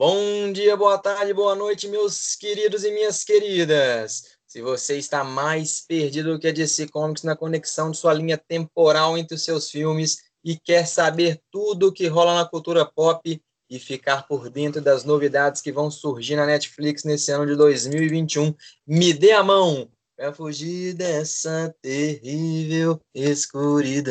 Bom dia, boa tarde, boa noite, meus queridos e minhas queridas. Se você está mais perdido do que a DC Comics na conexão de sua linha temporal entre os seus filmes e quer saber tudo o que rola na cultura pop e ficar por dentro das novidades que vão surgir na Netflix nesse ano de 2021, me dê a mão para fugir dessa terrível escuridão.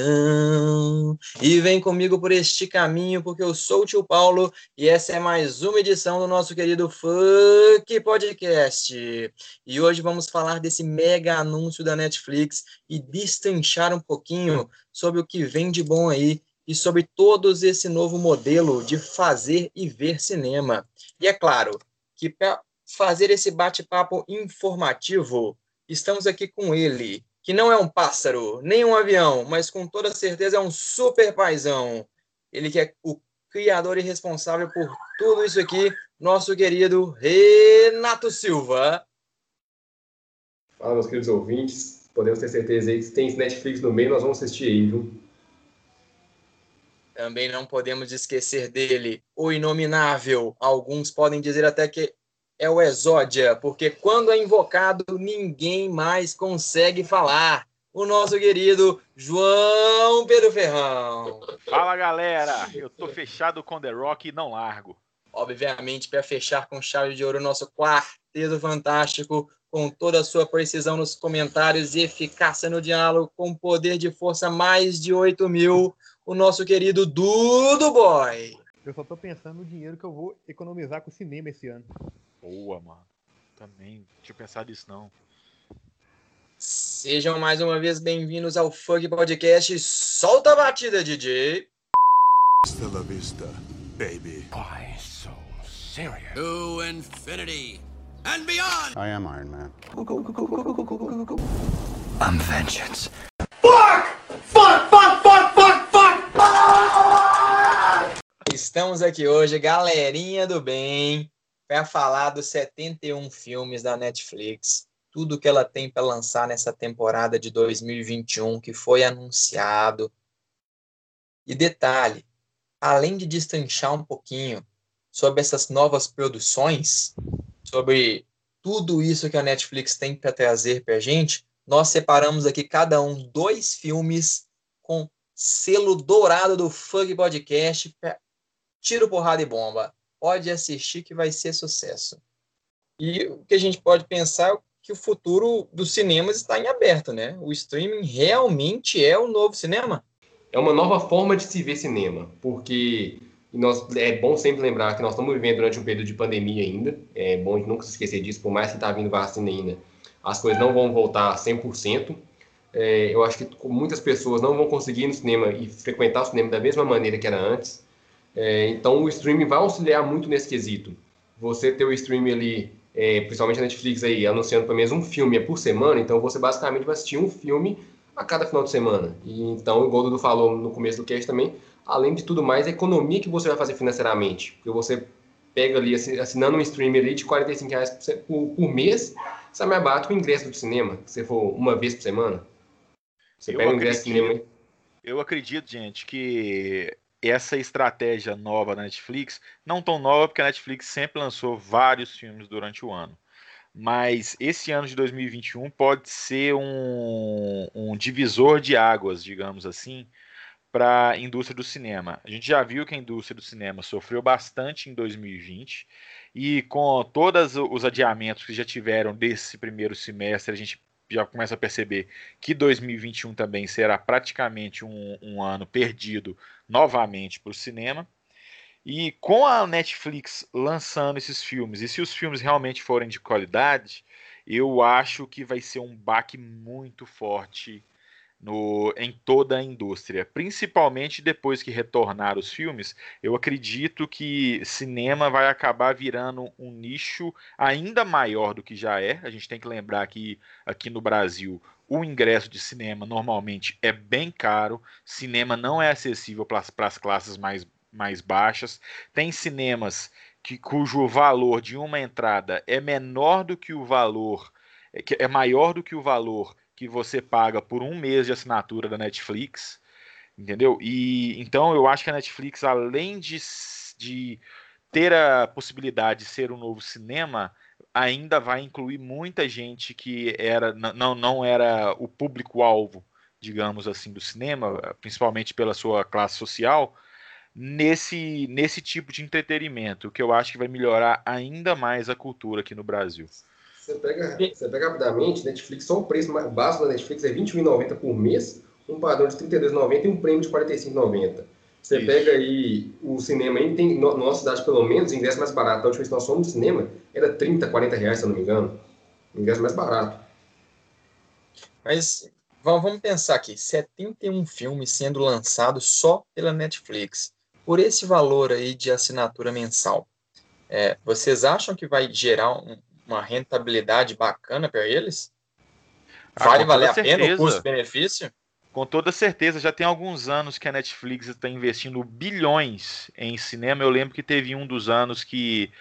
E vem comigo por este caminho, porque eu sou o tio Paulo e essa é mais uma edição do nosso querido Funk Podcast. E hoje vamos falar desse mega anúncio da Netflix e destrinchar um pouquinho sobre o que vem de bom aí e sobre todos esse novo modelo de fazer e ver cinema. E é claro que para fazer esse bate-papo informativo, estamos aqui com ele, que não é um pássaro, nem um avião, mas com toda certeza é um super paizão. Ele que é o criador e responsável por tudo isso aqui, nosso querido Renato Silva. Fala, meus queridos ouvintes. Podemos ter certeza aí que se tem Netflix no meio, nós vamos assistir aí, viu? Também não podemos esquecer dele, o inominável. Alguns podem dizer até que é o Exódia, porque quando é invocado, ninguém mais consegue falar. O nosso querido João Pedro Ferrão. Fala galera, eu tô fechado com The Rock e não largo. Obviamente, para fechar com chave de ouro, nosso quarteto fantástico, com toda a sua precisão nos comentários e eficácia no diálogo, com poder de força mais de 8 mil, o nosso querido Dudo Boy. Eu só tô pensando no dinheiro que eu vou economizar com o cinema esse ano. Boa, mano. Também não tinha pensado nisso, não. Sejam mais uma vez bem-vindos ao Funk Podcast. Solta a batida, DJ. Hasta la vista, baby. Why so serious? To infinity and beyond. I am Iron Man. I'm vengeance. Estamos aqui hoje, galerinha do bem, para falar dos 71 filmes da Netflix, tudo que ela tem para lançar nessa temporada de 2021 que foi anunciado. E detalhe, além de destrinchar um pouquinho sobre essas novas produções, sobre tudo isso que a Netflix tem para trazer para a gente, nós separamos aqui cada um dois filmes com selo dourado do Funk Podcast pra tiro, porrada e bomba. Pode assistir que vai ser sucesso. E o que a gente pode pensar é que o futuro dos cinemas está em aberto, né? O streaming realmente é o novo cinema. É uma nova forma de se ver cinema, porque nós, é bom sempre lembrar que nós estamos vivendo durante um período de pandemia ainda. É bom nunca se esquecer disso, por mais que está vindo vacina ainda, as coisas não vão voltar 100%. É, eu acho que muitas pessoas não vão conseguir ir no cinema e frequentar o cinema da mesma maneira que era antes. É, então, o streaming vai auxiliar muito nesse quesito. Você ter o streaming ali, é, principalmente a Netflix aí, anunciando pelo menos um filme por semana, então você basicamente vai assistir um filme a cada final de semana. E então, igual o Dudu falou no começo do cast também, além de tudo mais, a economia que você vai fazer financeiramente. Porque você pega ali, assinando um streaming ali de 45 reais por, por mês, sai mais barato que o ingresso do cinema, se for uma vez por semana. Você Eu pega o ingresso do cinema Eu acredito, gente, que essa estratégia nova da Netflix, não tão nova, porque a Netflix sempre lançou vários filmes durante o ano. Mas esse ano de 2021 pode ser um, um divisor de águas, digamos assim, para a indústria do cinema. A gente já viu que a indústria do cinema sofreu bastante em 2020 e com todos os adiamentos que já tiveram desse primeiro semestre, a gente já começa a perceber que 2021 também será praticamente um, um ano perdido novamente para o cinema. E com a Netflix lançando esses filmes, e se os filmes realmente forem de qualidade, eu acho que vai ser um baque muito forte no, em toda a indústria. Principalmente depois que retornar os filmes, eu acredito que cinema vai acabar virando um nicho ainda maior do que já é. A gente tem que lembrar que aqui no Brasil o ingresso de cinema normalmente é bem caro, cinema não é acessível para as classes mais, mais baixas. Tem cinemas que, cujo valor de uma entrada é menor do que o valor, é, é maior do que o valor que você paga por um mês de assinatura da Netflix, entendeu? E então eu acho que a Netflix, além de, de ter a possibilidade de ser um novo cinema ainda vai incluir muita gente que era não, não era o público-alvo, digamos assim, do cinema, principalmente pela sua classe social, nesse, nesse tipo de entretenimento, que eu acho que vai melhorar ainda mais a cultura aqui no Brasil. Você pega, você pega rapidamente, Netflix, só o preço básico da Netflix é R$21,90 por mês, um padrão de R$32,90 e um prêmio de R$45,90. Você Isso. pega aí o cinema, aí tem, na nossa cidade pelo menos, ingresso mais barato. A última vez que nós fomos no cinema era 30, 40 reais, se eu não me engano. Ingresso mais barato. Mas vamos pensar aqui: 71 filmes sendo lançados só pela Netflix. Por esse valor aí de assinatura mensal, é, vocês acham que vai gerar um, uma rentabilidade bacana para eles? Ah, vale valer a pena o custo-benefício? Com toda certeza, já tem alguns anos que a Netflix está investindo bilhões em cinema. Eu lembro que teve um dos anos que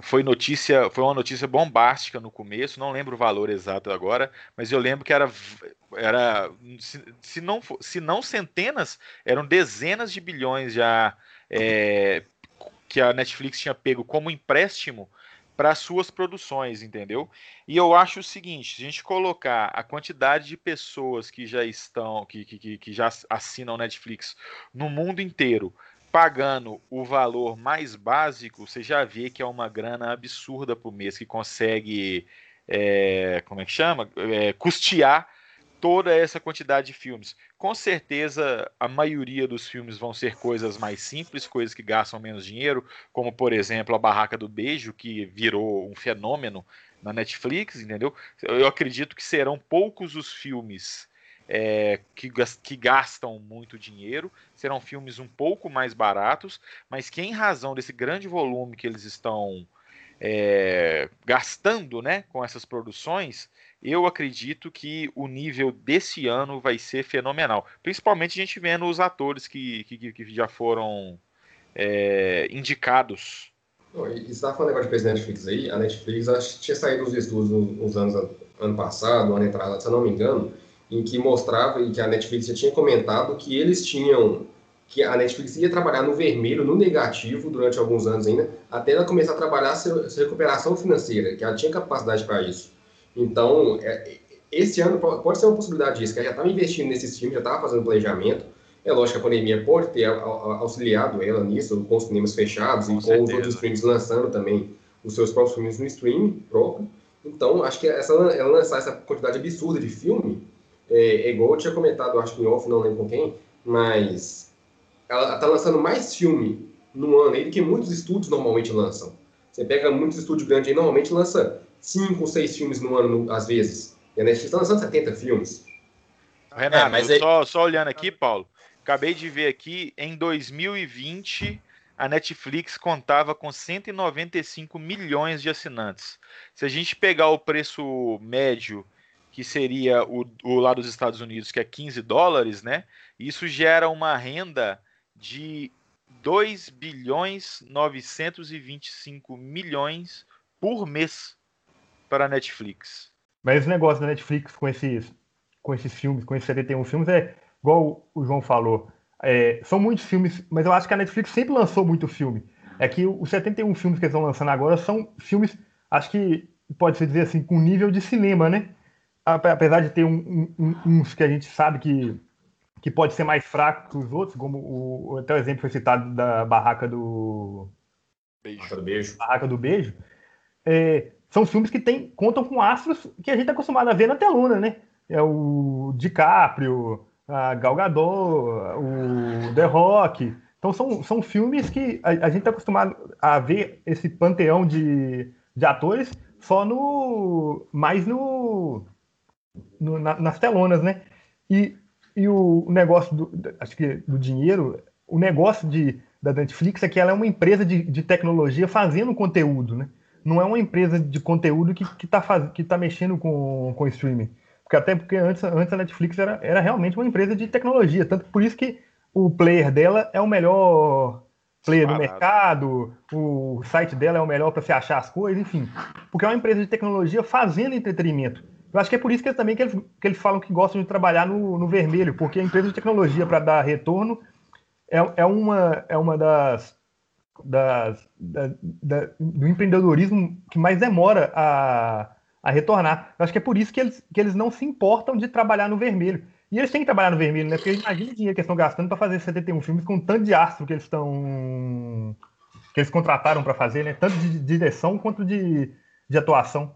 foi notícia, foi uma notícia bombástica no começo, não lembro o valor exato agora, mas eu lembro que era, era se, se não, se não centenas, eram dezenas de bilhões já é, que a Netflix tinha pego como empréstimo para suas produções, entendeu? E eu acho o seguinte: se a gente colocar a quantidade de pessoas que já estão, que, que, que já assinam Netflix no mundo inteiro, pagando o valor mais básico, você já vê que é uma grana absurda por mês que consegue, é, como é que chama? É, custear toda essa quantidade de filmes. Com certeza, a maioria dos filmes vão ser coisas mais simples, coisas que gastam menos dinheiro, como por exemplo a Barraca do Beijo, que virou um fenômeno na Netflix, entendeu? Eu acredito que serão poucos os filmes é, que, que, gastam muito dinheiro, serão filmes um pouco mais baratos, mas que em razão desse grande volume que eles estão é, gastando né, com essas produções, eu acredito que o nível desse ano vai ser fenomenal. Principalmente a gente vendo os atores que, que, que já foram é, indicados. E você estava falando negócio de preço Netflix aí, a Netflix acho tinha saído os estudos nos anos ano passado, ano entrado, se eu não me engano, em que mostrava e que a Netflix já tinha comentado que eles tinham que a Netflix ia trabalhar no vermelho, no negativo, durante alguns anos ainda, até ela começar a trabalhar a recuperação financeira, que ela tinha capacidade para isso. Então, é, esse ano pode ser uma possibilidade disso, que ela já estava investindo nesses filmes, já estava fazendo planejamento. É lógico que a pandemia pode ter auxiliado ela nisso, com os cinemas fechados com e certeza. com os outros streams lançando também os seus próprios filmes no streaming próprio. Então, acho que essa, ela lançar essa quantidade absurda de filme, é, é igual eu tinha comentado, acho que em off, não lembro com quem, mas ela está lançando mais filme no ano aí do que muitos estúdios normalmente lançam. Você pega muitos estúdios grandes aí, normalmente lança cinco ou seis filmes no ano, às vezes. E a Netflix está lançando 70 filmes. Renato, é, mas aí... só, só olhando aqui, Paulo, acabei de ver aqui, em 2020, a Netflix contava com 195 milhões de assinantes. Se a gente pegar o preço médio, que seria o, o lá dos Estados Unidos, que é 15 dólares, né? Isso gera uma renda de 2 bilhões 925 milhões por mês para a Netflix. Mas esse negócio da Netflix com esses, com esses filmes, com esses 71 filmes, é igual o João falou. É, são muitos filmes, mas eu acho que a Netflix sempre lançou muito filme. É que os 71 filmes que eles estão lançando agora são filmes, acho que pode-se dizer assim, com nível de cinema, né? Apesar de ter um, um, uns que a gente sabe que, que pode ser mais fraco que os outros, como o, até o exemplo foi citado da Barraca do Beijo. Barraca do Beijo. É, são filmes que tem, contam com astros que a gente está acostumado a ver na telona, né? É o DiCaprio, a Gal Gadot, o The Rock. Então são, são filmes que a, a gente está acostumado a ver esse panteão de, de atores só no mais no, no na, nas telonas, né? E, e o negócio do, acho que do dinheiro, o negócio de, da Netflix é que ela é uma empresa de, de tecnologia fazendo conteúdo, né? Não é uma empresa de conteúdo que, que, tá, faz, que tá mexendo com, com streaming. Porque até porque antes, antes a Netflix era, era realmente uma empresa de tecnologia. Tanto por isso que o player dela é o melhor player do mercado, o site dela é o melhor para você achar as coisas, enfim. Porque é uma empresa de tecnologia fazendo entretenimento. Eu acho que é por isso que também que eles, que eles falam que gostam de trabalhar no, no vermelho, porque a empresa de tecnologia para dar retorno é, é, uma, é uma das das, da, da, do empreendedorismo que mais demora a, a retornar. Eu acho que é por isso que eles, que eles não se importam de trabalhar no vermelho. E eles têm que trabalhar no vermelho, né? Porque imagina o dinheiro que eles estão gastando para fazer 71 filmes com tanto de astro que eles estão. que eles contrataram para fazer, né? Tanto de direção quanto de, de atuação.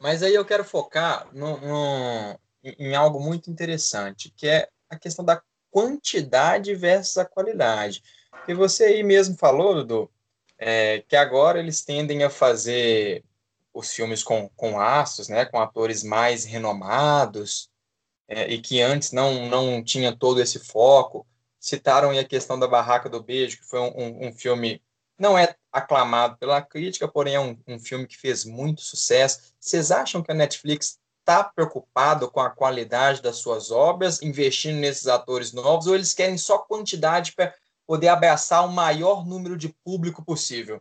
Mas aí eu quero focar no, no, em algo muito interessante, que é a questão da quantidade versus a qualidade. E você aí mesmo falou, Dudu, é, que agora eles tendem a fazer os filmes com, com astros, né, com atores mais renomados, é, e que antes não, não tinha todo esse foco. Citaram aí a questão da Barraca do Beijo, que foi um, um, um filme, não é aclamado pela crítica, porém é um, um filme que fez muito sucesso. Vocês acham que a Netflix está preocupado com a qualidade das suas obras, investindo nesses atores novos, ou eles querem só quantidade para poder abraçar o maior número de público possível?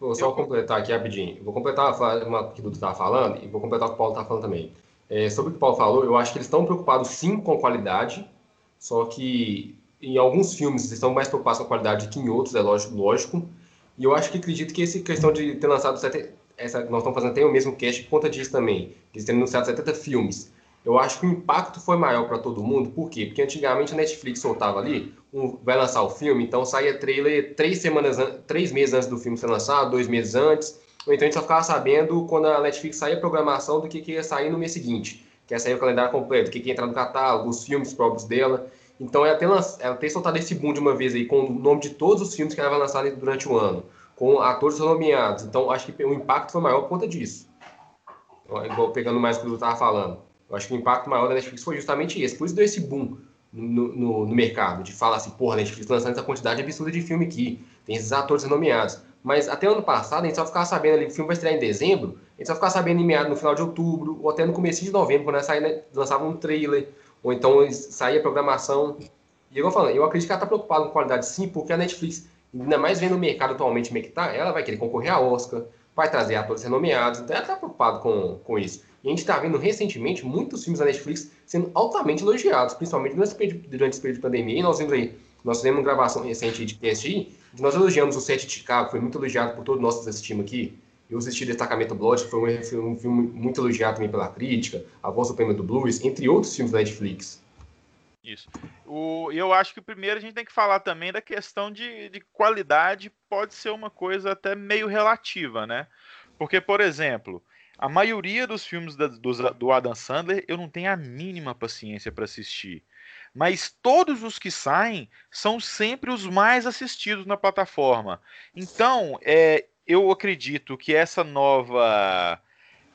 Vou só completar aqui rapidinho. Vou completar uma que o Dudu estava falando e vou completar o que o Paulo está falando também. É, sobre o que o Paulo falou, eu acho que eles estão preocupados sim com qualidade, só que em alguns filmes eles estão mais preocupados com a qualidade que em outros, é lógico. lógico. E eu acho que acredito que essa questão de ter lançado, essa, nós estamos fazendo até o mesmo cast por conta disso também, eles têm anunciado 70 filmes. Eu acho que o impacto foi maior para todo mundo, por quê? Porque antigamente a Netflix soltava ali, um, vai lançar o filme, então saía trailer três semanas, três meses antes do filme ser lançado, dois meses antes, ou então a gente só ficava sabendo quando a Netflix saía a programação do que, que ia sair no mês seguinte, que ia sair o calendário completo, o que, que ia entrar no catálogo, os filmes próprios dela. Então ela tem, ela tem soltado esse boom de uma vez aí, com o nome de todos os filmes que ela vai lançar durante o ano, com atores nomeados. Então acho que o impacto foi maior por conta disso. Igual pegando mais o que eu estava falando. Eu acho que o impacto maior da Netflix foi justamente esse. Por isso deu esse boom no, no, no mercado, de falar assim, porra, a Netflix lançando essa quantidade absurda de filme aqui, tem esses atores nomeados. Mas até ano passado, a gente só ficava sabendo ali o filme vai estrear em dezembro, a gente só ficava sabendo em meado no final de outubro, ou até no começo de novembro, quando saía, né, lançava um trailer, ou então saía a programação. E eu falando, eu acredito que ela está preocupada com qualidade sim, porque a Netflix, ainda mais vendo o mercado atualmente como é que tá, ela vai querer concorrer a Oscar, vai trazer atores renomeados, então ela está preocupada com, com isso. E a gente está vendo recentemente muitos filmes da Netflix sendo altamente elogiados, principalmente durante esse período, de pandemia. E nós vimos aí, nós fizemos uma gravação recente de PSI, nós elogiamos o set de Chicago, foi muito elogiado por todos nós que assistimos aqui. Eu assisti Destacamento Blood, foi um filme muito elogiado também pela crítica, A Voz Suprema do Blues, entre outros filmes da Netflix. Isso. O, eu acho que primeiro a gente tem que falar também da questão de, de qualidade, pode ser uma coisa até meio relativa, né? Porque, por exemplo, a maioria dos filmes da, do, do Adam Sandler eu não tenho a mínima paciência para assistir. Mas todos os que saem são sempre os mais assistidos na plataforma. Então, é, eu acredito que essa nova.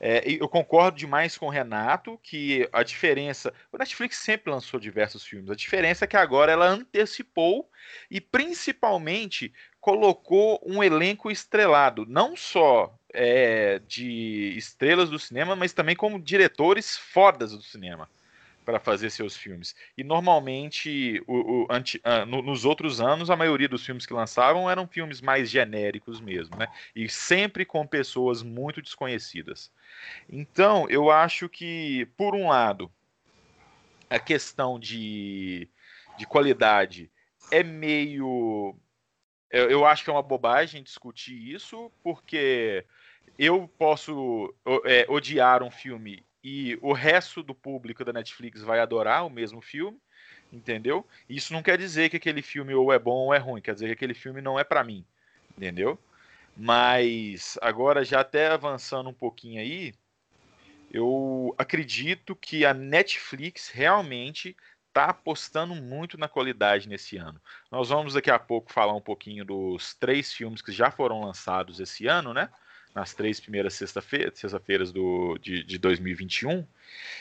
É, eu concordo demais com o Renato que a diferença. O Netflix sempre lançou diversos filmes. A diferença é que agora ela antecipou e principalmente colocou um elenco estrelado, não só é, de estrelas do cinema, mas também como diretores fodas do cinema para fazer seus filmes. E normalmente, o, o anti, uh, no, nos outros anos, a maioria dos filmes que lançavam eram filmes mais genéricos mesmo, né? E sempre com pessoas muito desconhecidas. Então, eu acho que, por um lado, a questão de, de qualidade é meio. Eu, eu acho que é uma bobagem discutir isso, porque eu posso é, odiar um filme e o resto do público da Netflix vai adorar o mesmo filme, entendeu? Isso não quer dizer que aquele filme ou é bom ou é ruim, quer dizer que aquele filme não é para mim, entendeu? Mas agora já até avançando um pouquinho aí, eu acredito que a Netflix realmente está apostando muito na qualidade nesse ano. Nós vamos daqui a pouco falar um pouquinho dos três filmes que já foram lançados esse ano, né? Nas três primeiras sexta-feiras sexta de, de 2021.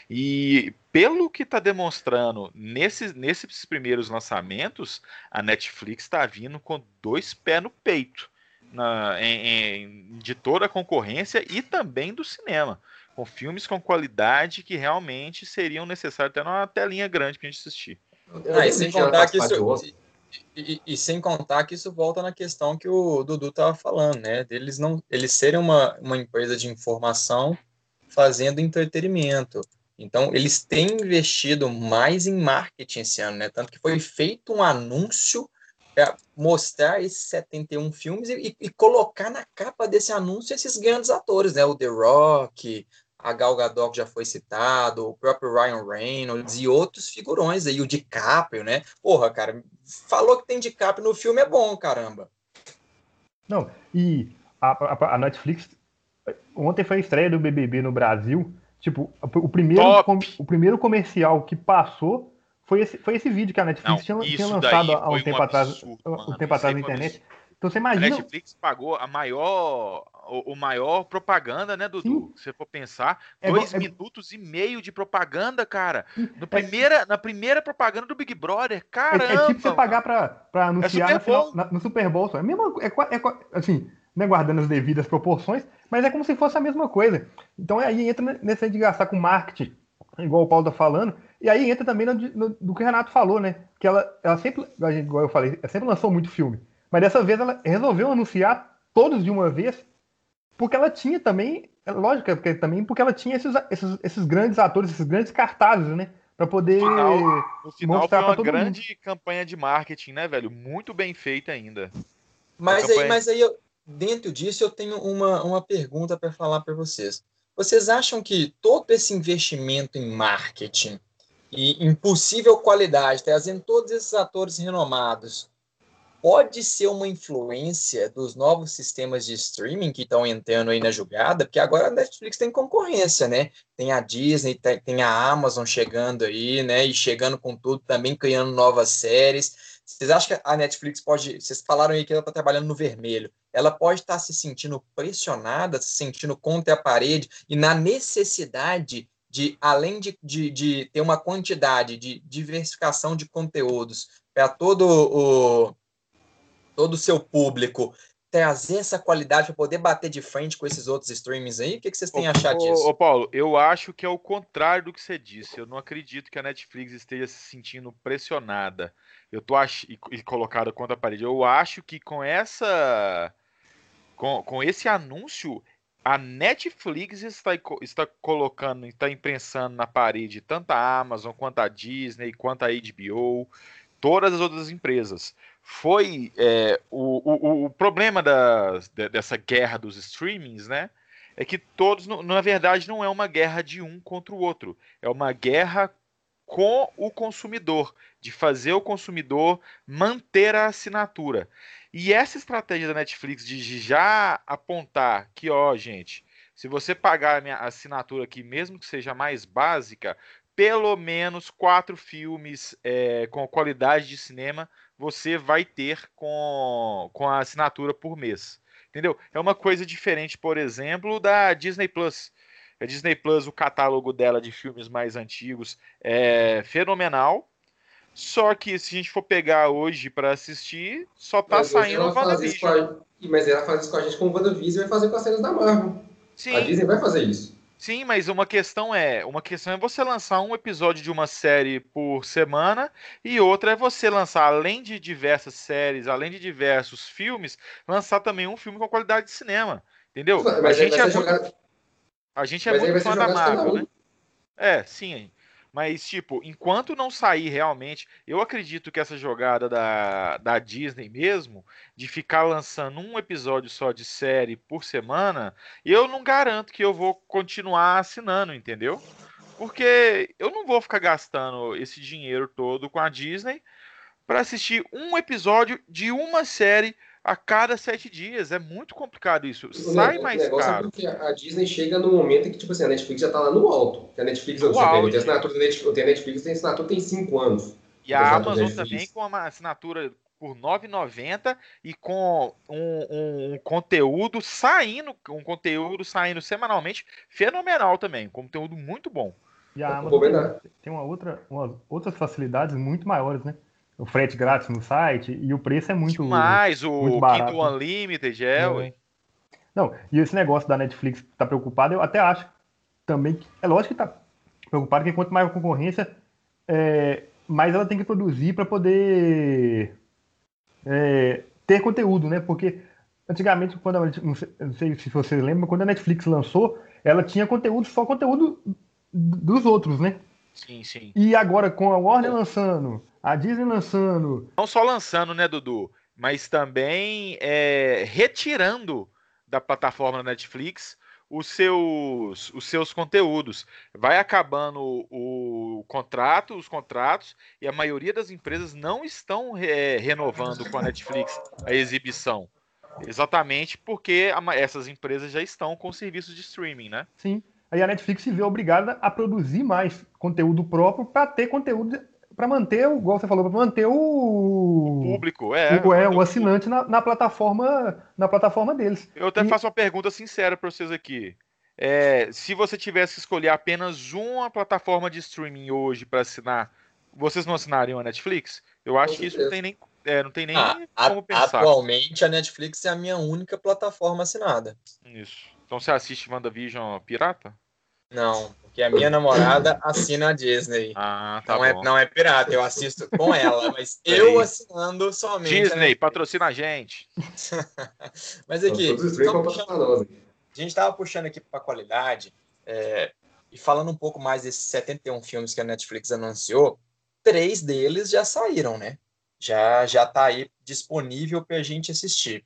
E pelo que está demonstrando nesses, nesses primeiros lançamentos, a Netflix está vindo com dois pés no peito na, em, em, de toda a concorrência e também do cinema. Com filmes com qualidade que realmente seriam necessários até numa telinha grande para a gente assistir. Ah, e sem contar que isso, e, e, sem contar que isso volta na questão que o Dudu estava falando, né? Deles não, eles serem uma, uma empresa de informação fazendo entretenimento. Então, eles têm investido mais em marketing esse ano, né? Tanto que foi feito um anúncio para mostrar esses 71 filmes e, e, colocar na capa desse anúncio esses grandes atores, né? O The Rock, a Gal Gadot já foi citado, o próprio Ryan Reynolds e outros figurões aí, o DiCaprio, né? Porra, cara, falou que tem DiCaprio no filme é bom, caramba. Não, e a, a, a Netflix ontem foi a estreia do BBB no Brasil. Tipo, o primeiro, com, o primeiro comercial que passou foi esse, foi esse vídeo que a Netflix Não, tinha, tinha lançado há um tempo um atrás, um tempo atrás na internet. Então você imagina. A Netflix pagou a maior, o, o maior propaganda, né, Dudu? Sim. Se você for pensar, é dois é... minutos e meio de propaganda, cara. No primeira, é... Na primeira propaganda do Big Brother, caramba. É, é tipo você pagar pra, pra anunciar no, final, na, no, Super Bowl. É mesmo, é, é, assim, né, guardando as devidas proporções, mas é como se fosse a mesma coisa. Então aí entra nesse de gastar com marketing, igual o Paulo tá falando, e aí entra também no, no, do que o Renato falou, né? Que ela, ela sempre, igual eu falei, ela sempre lançou muito filme. Mas dessa vez ela resolveu anunciar todos de uma vez, porque ela tinha também, é lógico, porque também porque ela tinha esses, esses, esses grandes atores, esses grandes cartazes, né? Para poder no final, no final mostrar foi uma grande mundo. campanha de marketing, né, velho? Muito bem feita ainda. Mas campanha... aí, mas aí eu, dentro disso eu tenho uma, uma pergunta para falar para vocês. Vocês acham que todo esse investimento em marketing e em possível qualidade, trazendo todos esses atores renomados, pode ser uma influência dos novos sistemas de streaming que estão entrando aí na jogada, porque agora a Netflix tem concorrência, né? Tem a Disney, tem a Amazon chegando aí, né? E chegando com tudo, também criando novas séries. Vocês acham que a Netflix pode. Vocês falaram aí que ela está trabalhando no vermelho. Ela pode estar tá se sentindo pressionada, se sentindo contra a parede e na necessidade de, além de, de, de ter uma quantidade de diversificação de conteúdos para todo o todo o seu público trazer essa qualidade para poder bater de frente com esses outros streamings aí? O que, que vocês têm ô, achado disso? Ô, Paulo, eu acho que é o contrário do que você disse. Eu não acredito que a Netflix esteja se sentindo pressionada. Eu tô ach... e, e colocada contra a parede. Eu acho que com essa com, com esse anúncio a Netflix está, está colocando, está imprensando na parede tanto a Amazon quanto a Disney, quanto a HBO, todas as outras empresas foi é, o, o, o, problema dessa guerra dos streamings, né? É que todos, na verdade, não é uma guerra de um contra o outro, é uma guerra com o consumidor, de fazer o consumidor manter a assinatura. E essa estratégia da Netflix de já apontar que, ó, gente, se você pagar a minha assinatura aqui, mesmo que seja mais básica, pelo menos quatro filmes é, com qualidade de cinema você vai ter com, com a assinatura por mês. Entendeu? É uma coisa diferente, por exemplo, da Disney Plus. A Disney Plus, o catálogo dela de filmes mais antigos é fenomenal. Só que se a gente for pegar hoje para assistir, só tá mas saindo o WandaVision. Mas ela faz isso com a gente com o WandaVision e vai fazer com as séries da Marvel. Sim. A Disney vai fazer isso. Sim, mas uma questão é, uma questão é você lançar um episódio de uma série por semana e outra é você lançar além de diversas séries, além de diversos filmes, lançar também um filme com qualidade de cinema, entendeu? Mas a gente é muito, a gente é muito fã da Marvel, né? É, sim. Mas, tipo, enquanto não sair realmente, eu acredito que essa jogada da, da Disney mesmo, de ficar lançando um episódio só de série por semana, eu não garanto que eu vou continuar assinando, entendeu? Porque eu não vou ficar gastando esse dinheiro todo com a Disney para assistir um episódio de uma série a cada sete dias. É muito complicado isso. Sai mais é caro. É porque a Disney chega no momento em que, tipo assim, a Netflix já tá lá no alto. A Netflix, eu, tenho, tem assinatura da Netflix, tem a Netflix, tem assinatura tem cinco anos. E a Amazon também com uma assinatura por R$ 9,90 e com um, um, um, conteúdo saindo, um conteúdo saindo semanalmente fenomenal também, um conteúdo muito bom. E a Amazon tem, tem uma outra, uma, outras facilidades muito maiores, né? O frete grátis no site e o preço é muito mais o muito barato. Kindle Unlimited é, é. Não, e esse negócio da Netflix tá preocupado, eu até acho também que é lógico que tá preocupado que quanto mais a concorrência, é, mais ela tem que produzir para poder é, ter conteúdo, né? Porque antigamente, quando a, não, sei, não sei se vocês lembram, quando a Netflix lançou, ela tinha conteúdo só conteúdo dos outros, né? Sim, sim. E agora com a Warner lançando, A Disney lançando. Não só lançando, né, Dudu? Mas também é, retirando da plataforma Netflix os seus, os seus conteúdos. Vai acabando o, o contrato, os contratos, e a maioria das empresas não estão é, renovando com a Netflix a exibição. Exatamente porque a, essas empresas já estão com serviços de streaming, né? Sim. Aí a Netflix se vê obrigada a produzir mais conteúdo próprio para ter conteúdo para manter, igual você falou, para manter o, o público, é, o, é, o assinante na, na, plataforma na plataforma deles. Eu até e... faço uma pergunta sincera para vocês aqui. É, se você tivesse que escolher apenas uma plataforma de streaming hoje para assinar, vocês não assinariam a Netflix? Eu acho que isso não tem nem, é, não tem nem ah, como pensar. Atualmente a Netflix é a minha única plataforma assinada. Isso. Então você assiste WandaVision pirata? Não, porque a minha namorada assina a Disney. Ah, tá não bom. É, não é pirata, eu assisto com ela, mas eu assinando somente. Disney, patrocina a gente. mas aqui, puxando, a gente estava puxando aqui para qualidade, é, e falando um pouco mais desses 71 filmes que a Netflix anunciou, três deles já saíram, né? Já já está aí disponível para a gente assistir.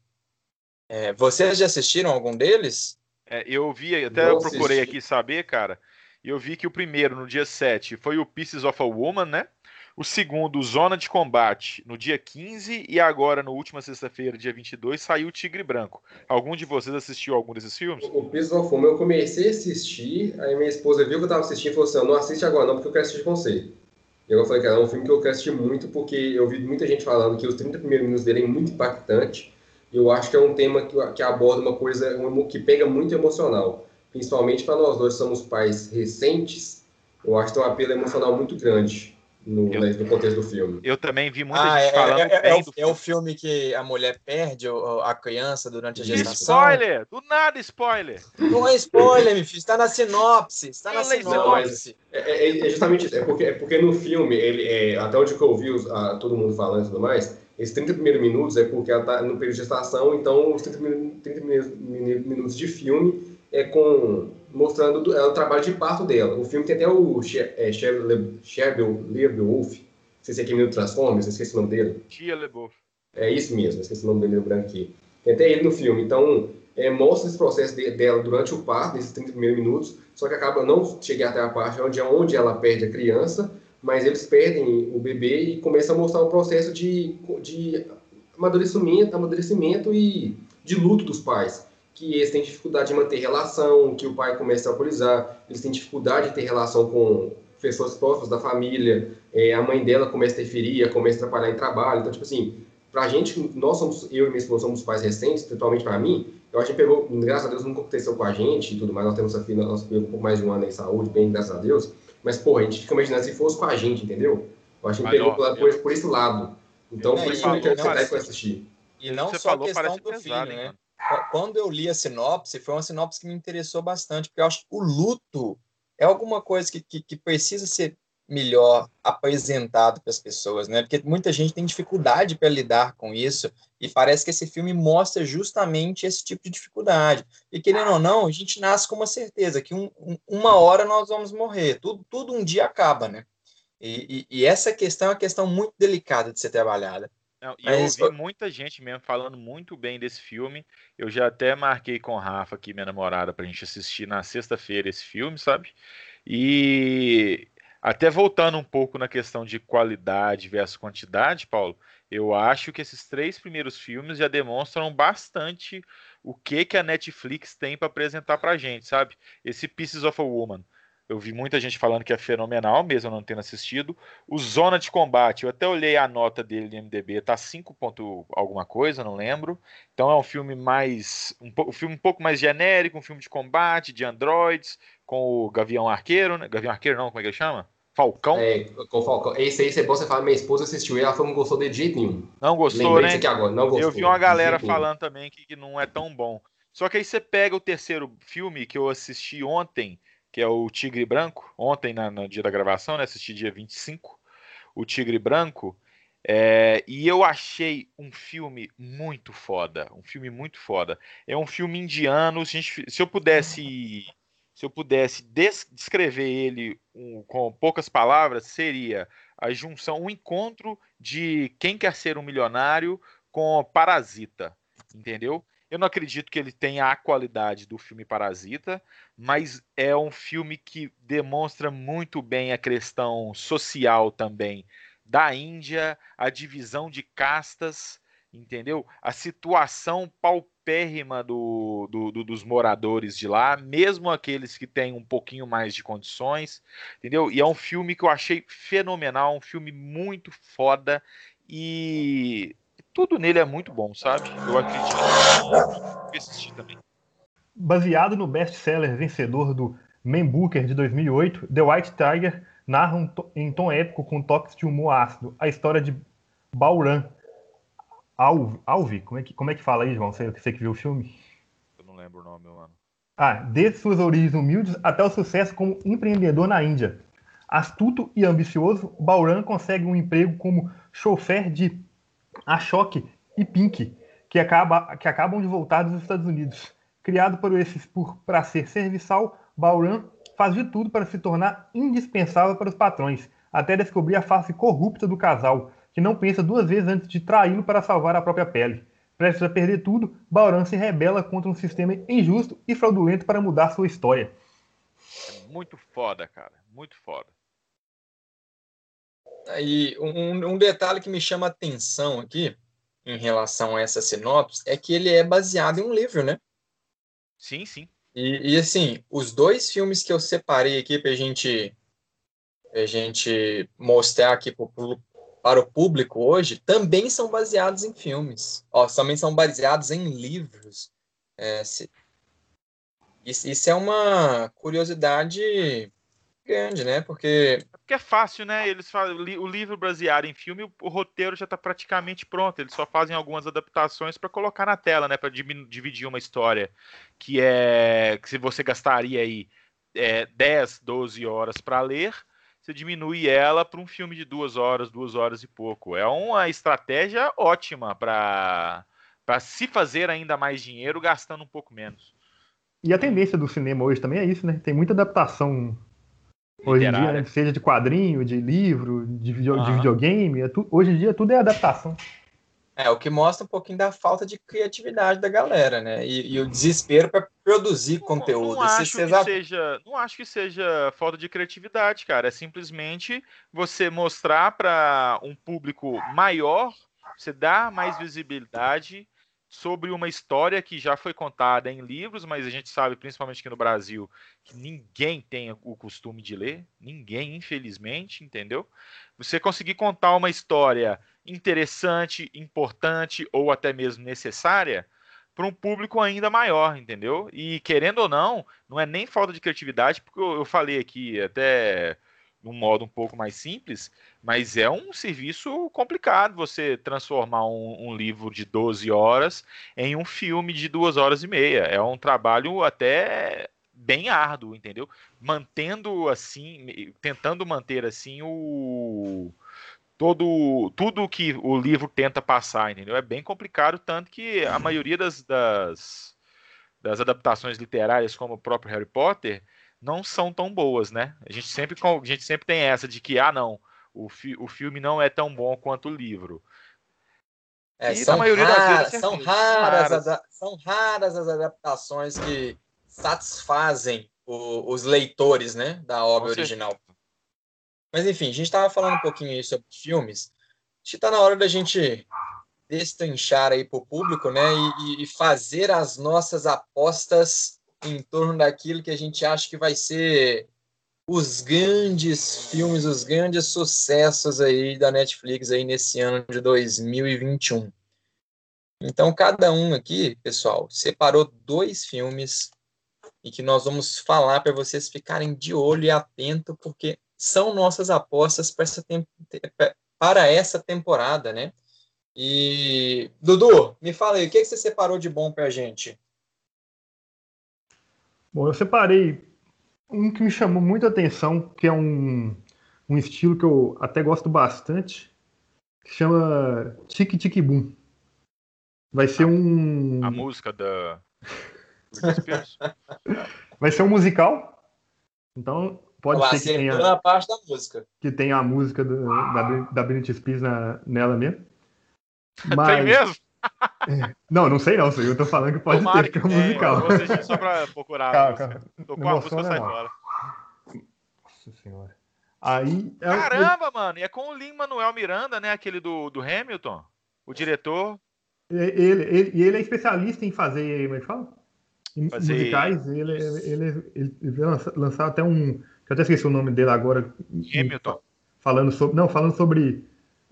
É, vocês já assistiram algum deles? É, eu vi, até eu procurei aqui saber, cara, e eu vi que o primeiro, no dia 7, foi o Pieces of a Woman, né? O segundo, Zona de Combate, no dia 15, e agora, no última sexta-feira, dia 22, saiu o Tigre Branco. Algum de vocês assistiu algum desses filmes? O Pieces of a Woman eu comecei a assistir, aí minha esposa viu que eu tava assistindo e falou assim, não assiste agora não, porque eu quero assistir com você. E eu falei, cara, é um filme que eu quero assistir muito, porque eu vi muita gente falando que os 30 primeiros minutos dele é muito impactante, eu acho que é um tema que, que aborda uma coisa que pega muito emocional, principalmente para nós dois somos pais recentes. Eu acho que tem um apelo emocional muito grande no, eu, no contexto do filme. Eu também vi muita ah, gente é, falando. É, é, o, é, o, filme que a mulher perde a criança durante a gestação. Spoiler! Do nada, spoiler! Não é spoiler, meu filho. Está na sinopse. Está na sinopse. É, é, é, justamente isso. É porque, é porque no filme, ele, até onde eu ouvi os, a, todo mundo falando e tudo mais, esses 30 primeiros minutos é porque ela está no período de gestação, então os 30, 30 minutos de filme é com mostrando é o trabalho de parto dela. O filme tem até o é, Sherville LeBeouf, não sei se é aquele do Transformers, esqueci o nome dele. Tia LeBeouf. É isso mesmo, esqueci o nome dele branco aqui. Tem até ele no filme, então é, mostra esse processo de, dela durante o parto, nesses 30 primeiros minutos, só que acaba não chegar até a parte onde, onde ela perde a criança, mas eles perdem o bebê e começam a mostrar o processo de, de amadurecimento, amadurecimento e de luto dos pais. Que eles têm dificuldade de manter relação, que o pai começa a alcoolizar, eles têm dificuldade de ter relação com pessoas próximas da família, é, a mãe dela começa a interferir, começa a atrapalhar em trabalho. Então, tipo assim, pra gente, nós somos, eu e minha esposa somos pais recentes, totalmente para mim, eu acho que pegou, graças a Deus, nunca aconteceu com a gente e tudo mais, nós temos essa filha, nós um pouco mais de um ano em saúde, bem, graças a Deus, mas, porra, a gente fica imaginando se fosse com a gente, entendeu? Eu acho que pegou por, por, por, esse lado. Então, por isso que eu quero sentar e assistir. E não só a questão do filho, pesado, né? Quando eu li a sinopse, foi uma sinopse que me interessou bastante, porque eu acho que o luto é alguma coisa que, que, que precisa ser melhor apresentado para as pessoas, né? Porque muita gente tem dificuldade para lidar com isso e parece que esse filme mostra justamente esse tipo de dificuldade. E querendo ou não, a gente nasce com uma certeza que um, um, uma hora nós vamos morrer. Tudo, tudo um dia acaba, né? E, e, e essa questão é uma questão muito delicada de ser trabalhada. Não, e Mas, eu ouvi muita gente mesmo falando muito bem desse filme. Eu já até marquei com a Rafa aqui, minha namorada, para a gente assistir na sexta-feira esse filme, sabe? E até voltando um pouco na questão de qualidade versus quantidade, Paulo, eu acho que esses três primeiros filmes já demonstram bastante o que, que a Netflix tem para apresentar para gente, sabe? Esse Pieces of a Woman. Eu vi muita gente falando que é fenomenal, mesmo não tendo assistido. O Zona de Combate, eu até olhei a nota dele no MDB, tá 5 ponto alguma coisa, não lembro. Então é um filme mais. Um, um filme um pouco mais genérico, um filme de combate, de androids, com o Gavião Arqueiro, né? Gavião Arqueiro não, como é que ele chama? Falcão? É, com o Falcão. Esse aí, você você fala, minha esposa assistiu e ela falou que não gostou de jeito nenhum. Não gostou, Lembrei né? Aqui agora, não gostou. Eu vi uma galera falando também que, que não é tão bom. Só que aí você pega o terceiro filme que eu assisti ontem, que é o Tigre Branco, ontem na, no dia da gravação, né? Assisti dia 25, o Tigre Branco. É, e eu achei um filme muito foda, um filme muito foda. É um filme indiano. Se, gente, se eu pudesse se eu pudesse des descrever ele um, com poucas palavras, seria a junção, um encontro de quem quer ser um milionário com Parasita, entendeu? Eu não acredito que ele tenha a qualidade do filme Parasita, mas é um filme que demonstra muito bem a questão social também da Índia, a divisão de castas, entendeu? A situação paupérrima do, do, do, dos moradores de lá, mesmo aqueles que têm um pouquinho mais de condições, entendeu? E é um filme que eu achei fenomenal, um filme muito foda e tudo nele é muito bom, sabe? Eu acredito. Assisti também. Baseado no best-seller vencedor do Man Booker de 2008, The White Tiger narra um em tom épico com toques de humor ácido a história de Bauran, Alvi, como é que, como é que fala aí, João? Você, você que viu o filme? Eu não lembro o nome, mano. Ah, desde suas origens humildes até o sucesso como empreendedor na Índia. Astuto e ambicioso, Bauran consegue um emprego como chofer de Ashok e Pink, que, acaba, que acabam de voltar dos Estados Unidos. Criado por esses por para ser serviçal, Bauran faz de tudo para se tornar indispensável para os patrões, até descobrir a face corrupta do casal, que não pensa duas vezes antes de traí-lo para salvar a própria pele. Prestes a perder tudo, Bauran se rebela contra um sistema injusto e fraudulento para mudar sua história. É muito foda, cara. Muito foda. E um, um detalhe que me chama a atenção aqui, em relação a essa sinopse, é que ele é baseado em um livro, né? Sim, sim. E, e assim, os dois filmes que eu separei aqui para gente, a gente mostrar aqui pro, para o público hoje também são baseados em filmes. Ó, também são baseados em livros. É, se, isso, isso, é uma curiosidade grande, né? Porque. Porque é fácil, né? Eles fazem, o livro baseado em filme, o, roteiro já está praticamente pronto. Eles só fazem algumas adaptações para colocar na tela, né? Para dividir uma história que é que se você gastaria aí é, 10, 12 horas para ler você diminui ela para um filme de duas horas, duas horas e pouco. É uma estratégia ótima para se fazer ainda mais dinheiro gastando um pouco menos. E a tendência do cinema hoje também é isso, né? Tem muita adaptação hoje em dia, né? seja de quadrinho, de livro, de, video, uhum. de videogame. É tu, hoje em dia tudo é adaptação. É, o que mostra um pouquinho da falta de criatividade da galera, né? E, e o desespero para produzir não, conteúdo. Não acho, que seja, não acho que seja falta de criatividade, cara. É simplesmente você mostrar para um público maior, você dar mais visibilidade sobre uma história que já foi contada em livros, mas a gente sabe, principalmente aqui no Brasil, que ninguém tem o costume de ler, ninguém, infelizmente, entendeu? Você conseguir contar uma história interessante, importante ou até mesmo necessária para um público ainda maior, entendeu? E querendo ou não, não é nem falta de criatividade, porque eu, falei aqui até num modo um pouco mais simples, mas é um serviço complicado você transformar um, um, livro de 12 horas em um filme de duas horas e meia. É um trabalho até bem árduo, entendeu? Mantendo assim, tentando manter assim o todo tudo que o livro tenta passar, entendeu? É bem complicado, tanto que a maioria das, das, das adaptações literárias, como o próprio Harry Potter, não são tão boas, né? A gente sempre, a gente sempre tem essa de que, ah, não, o, fi, o filme não é tão bom quanto o livro. É, são, raras, são, raras, raras. são raras as adaptações que satisfazem o, os leitores né, da obra original. Mas enfim, a gente estava falando um pouquinho sobre filmes. Acho que está na hora da gente destrinchar aí para o público né, e, e fazer as nossas apostas em torno daquilo que a gente acha que vai ser os grandes filmes, os grandes sucessos aí da Netflix aí nesse ano de 2021. Então, cada um aqui, pessoal, separou dois filmes e que nós vamos falar para vocês ficarem de olho e atento, porque são nossas apostas para essa, para essa temporada, né? E, Dudu, me fala aí, o que, que você separou de bom para a gente? Bom, eu separei um que me chamou muita atenção, que é um, um estilo que eu até gosto bastante, que chama Tic Tic Boom. Vai ser um. A música da. Vai ser um musical Então, pode Ela ser que tenha, na parte da música. que tenha a música do- da, da Britney Spears na- nela mesmo. Tem Mas- mesmo? Não, não sei não, eu tô falando que pode Tomara ter, que é um musical. Eu vou assistir só pra procurar. Calma, música. calma. Tocou Não a música, sai fora. Nossa senhora. Aí. é- Caramba, mano. E é com o Lin-Manuel Miranda, né? Aquele do, do Hamilton. O diretor. Ele, ele, e ele é especialista em fazer, como é que fala? Em Fazer- musicais. Ele, ele, ele, ele lançar, lançar até um. Eu até esqueci o nome dele agora. Hamilton. Falando sobre. Não, falando sobre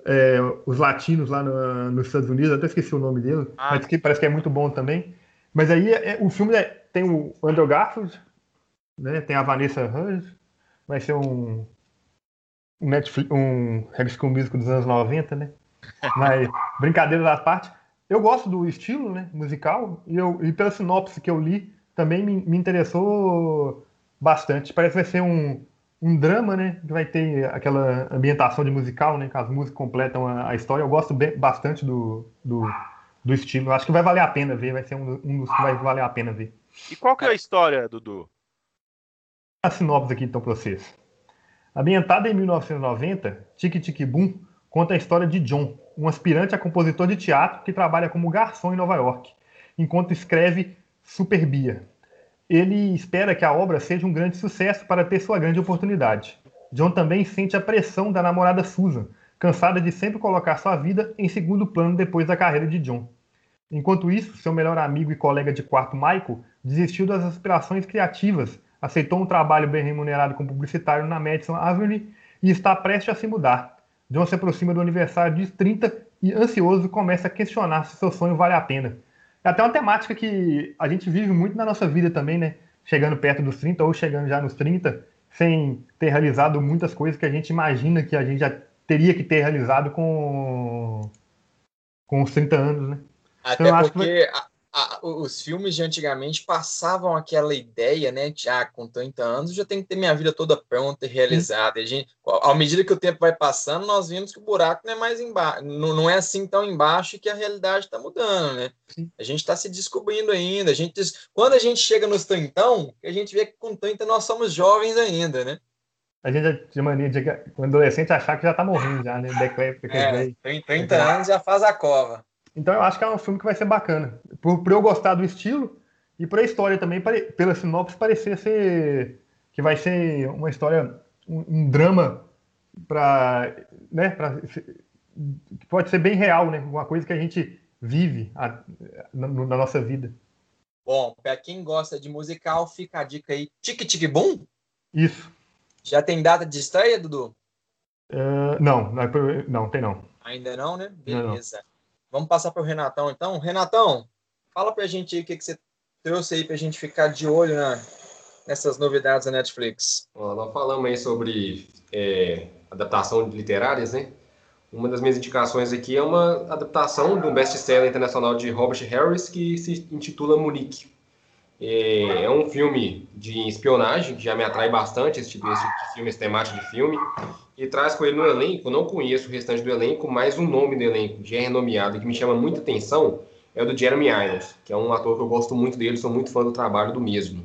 é, os latinos lá no- nos Estados Unidos. Até esqueci o nome dele. Ah. Mas que parece que é muito bom também. Mas aí é- o filme é- tem o Andrew Garfield, né? Tem a Vanessa Hudgens. Vai ser um. Um Netflix, um School Musical dos anos 90, né? Mas, brincadeiras à parte, eu gosto do estilo né, musical e, eu, e pela sinopse que eu li, também me, me interessou bastante. Parece que vai ser um, um drama, né? Que vai ter aquela ambientação de musical, né? Que as músicas completam a, a história. Eu gosto bem- bastante do, do, do estilo. Eu acho que vai valer a pena ver, vai ser um, um dos que vai valer a pena ver. E qual que é a história, Dudu? a sinopse aqui então para vocês. Ambientada em 1990, Tique Tique Boom conta a história de John, um aspirante a compositor de teatro que trabalha como garçom em Nova York, enquanto escreve Superbia. Ele espera que a obra seja um grande sucesso para ter sua grande oportunidade. John também sente a pressão da namorada Susan, cansada de sempre colocar sua vida em segundo plano depois da carreira de John. Enquanto isso, seu melhor amigo e colega de quarto, Michael, desistiu das aspirações criativas, aceitou um trabalho bem remunerado como publicitário na Madison Avenue e está prestes a se mudar. John se aproxima do aniversário de 30 e, ansioso, começa a questionar se seu sonho vale a pena. É até uma temática que a gente vive muito na nossa vida também, né? Chegando perto dos 30 ou chegando já nos 30, sem ter realizado muitas coisas que a gente imagina que a gente já teria que ter realizado com, com os 30 anos, né? Até que porque a- a- os filmes de antigamente passavam aquela ideia, né? De, ah, com 30 anos já tenho que ter minha vida toda pronta e realizada. E a gente, à medida que o tempo vai passando, nós vimos que o buraco não é mais embaixo, não, não é assim tão embaixo que a realidade está mudando, né? Sim. A gente está se descobrindo ainda. A gente, quando a gente chega nos 30, a gente vê que com 30 nós somos jovens ainda, né? A gente já tinha mania de, quando adolescente, achar que já tá morrendo já, né? Decrépito, É. 30, 30 anos já faz a cova. Então eu acho que é um filme que vai ser bacana. Por, por eu gostar do estilo e por a história também, pare- pela sinopse, parecer ser que vai ser uma história, um, um drama para, né, pra, que pode ser bem real, né? Uma coisa que a gente vive a- na, na nossa vida. Bom, para quem gosta de musical, fica a dica aí. Tique Tique Boom? Isso. Já tem data de estreia, Dudu? Ah, não, não, é não, tem não. Ainda não, né? Beleza. Vamos passar para o Renatão, então. Renatão, fala pra gente aí o que, que você trouxe aí pra gente ficar de olho na- nessas novidades da Netflix. Ó, nós falamos aí sobre é, adaptação de literárias, né? Uma das minhas indicações aqui é uma adaptação de um best-seller internacional de Robert Harris que se intitula Munique. É, é um filme de espionagem que já me atrai bastante, esse tipo, esse tipo de filme, esse temático de filme. E traz com ele no elenco, não conheço o restante do elenco, mas o nome do elenco, já é renomeado e que me chama muita atenção, é o do Jeremy Irons, que é um ator que eu gosto muito dele, sou muito fã do trabalho do mesmo.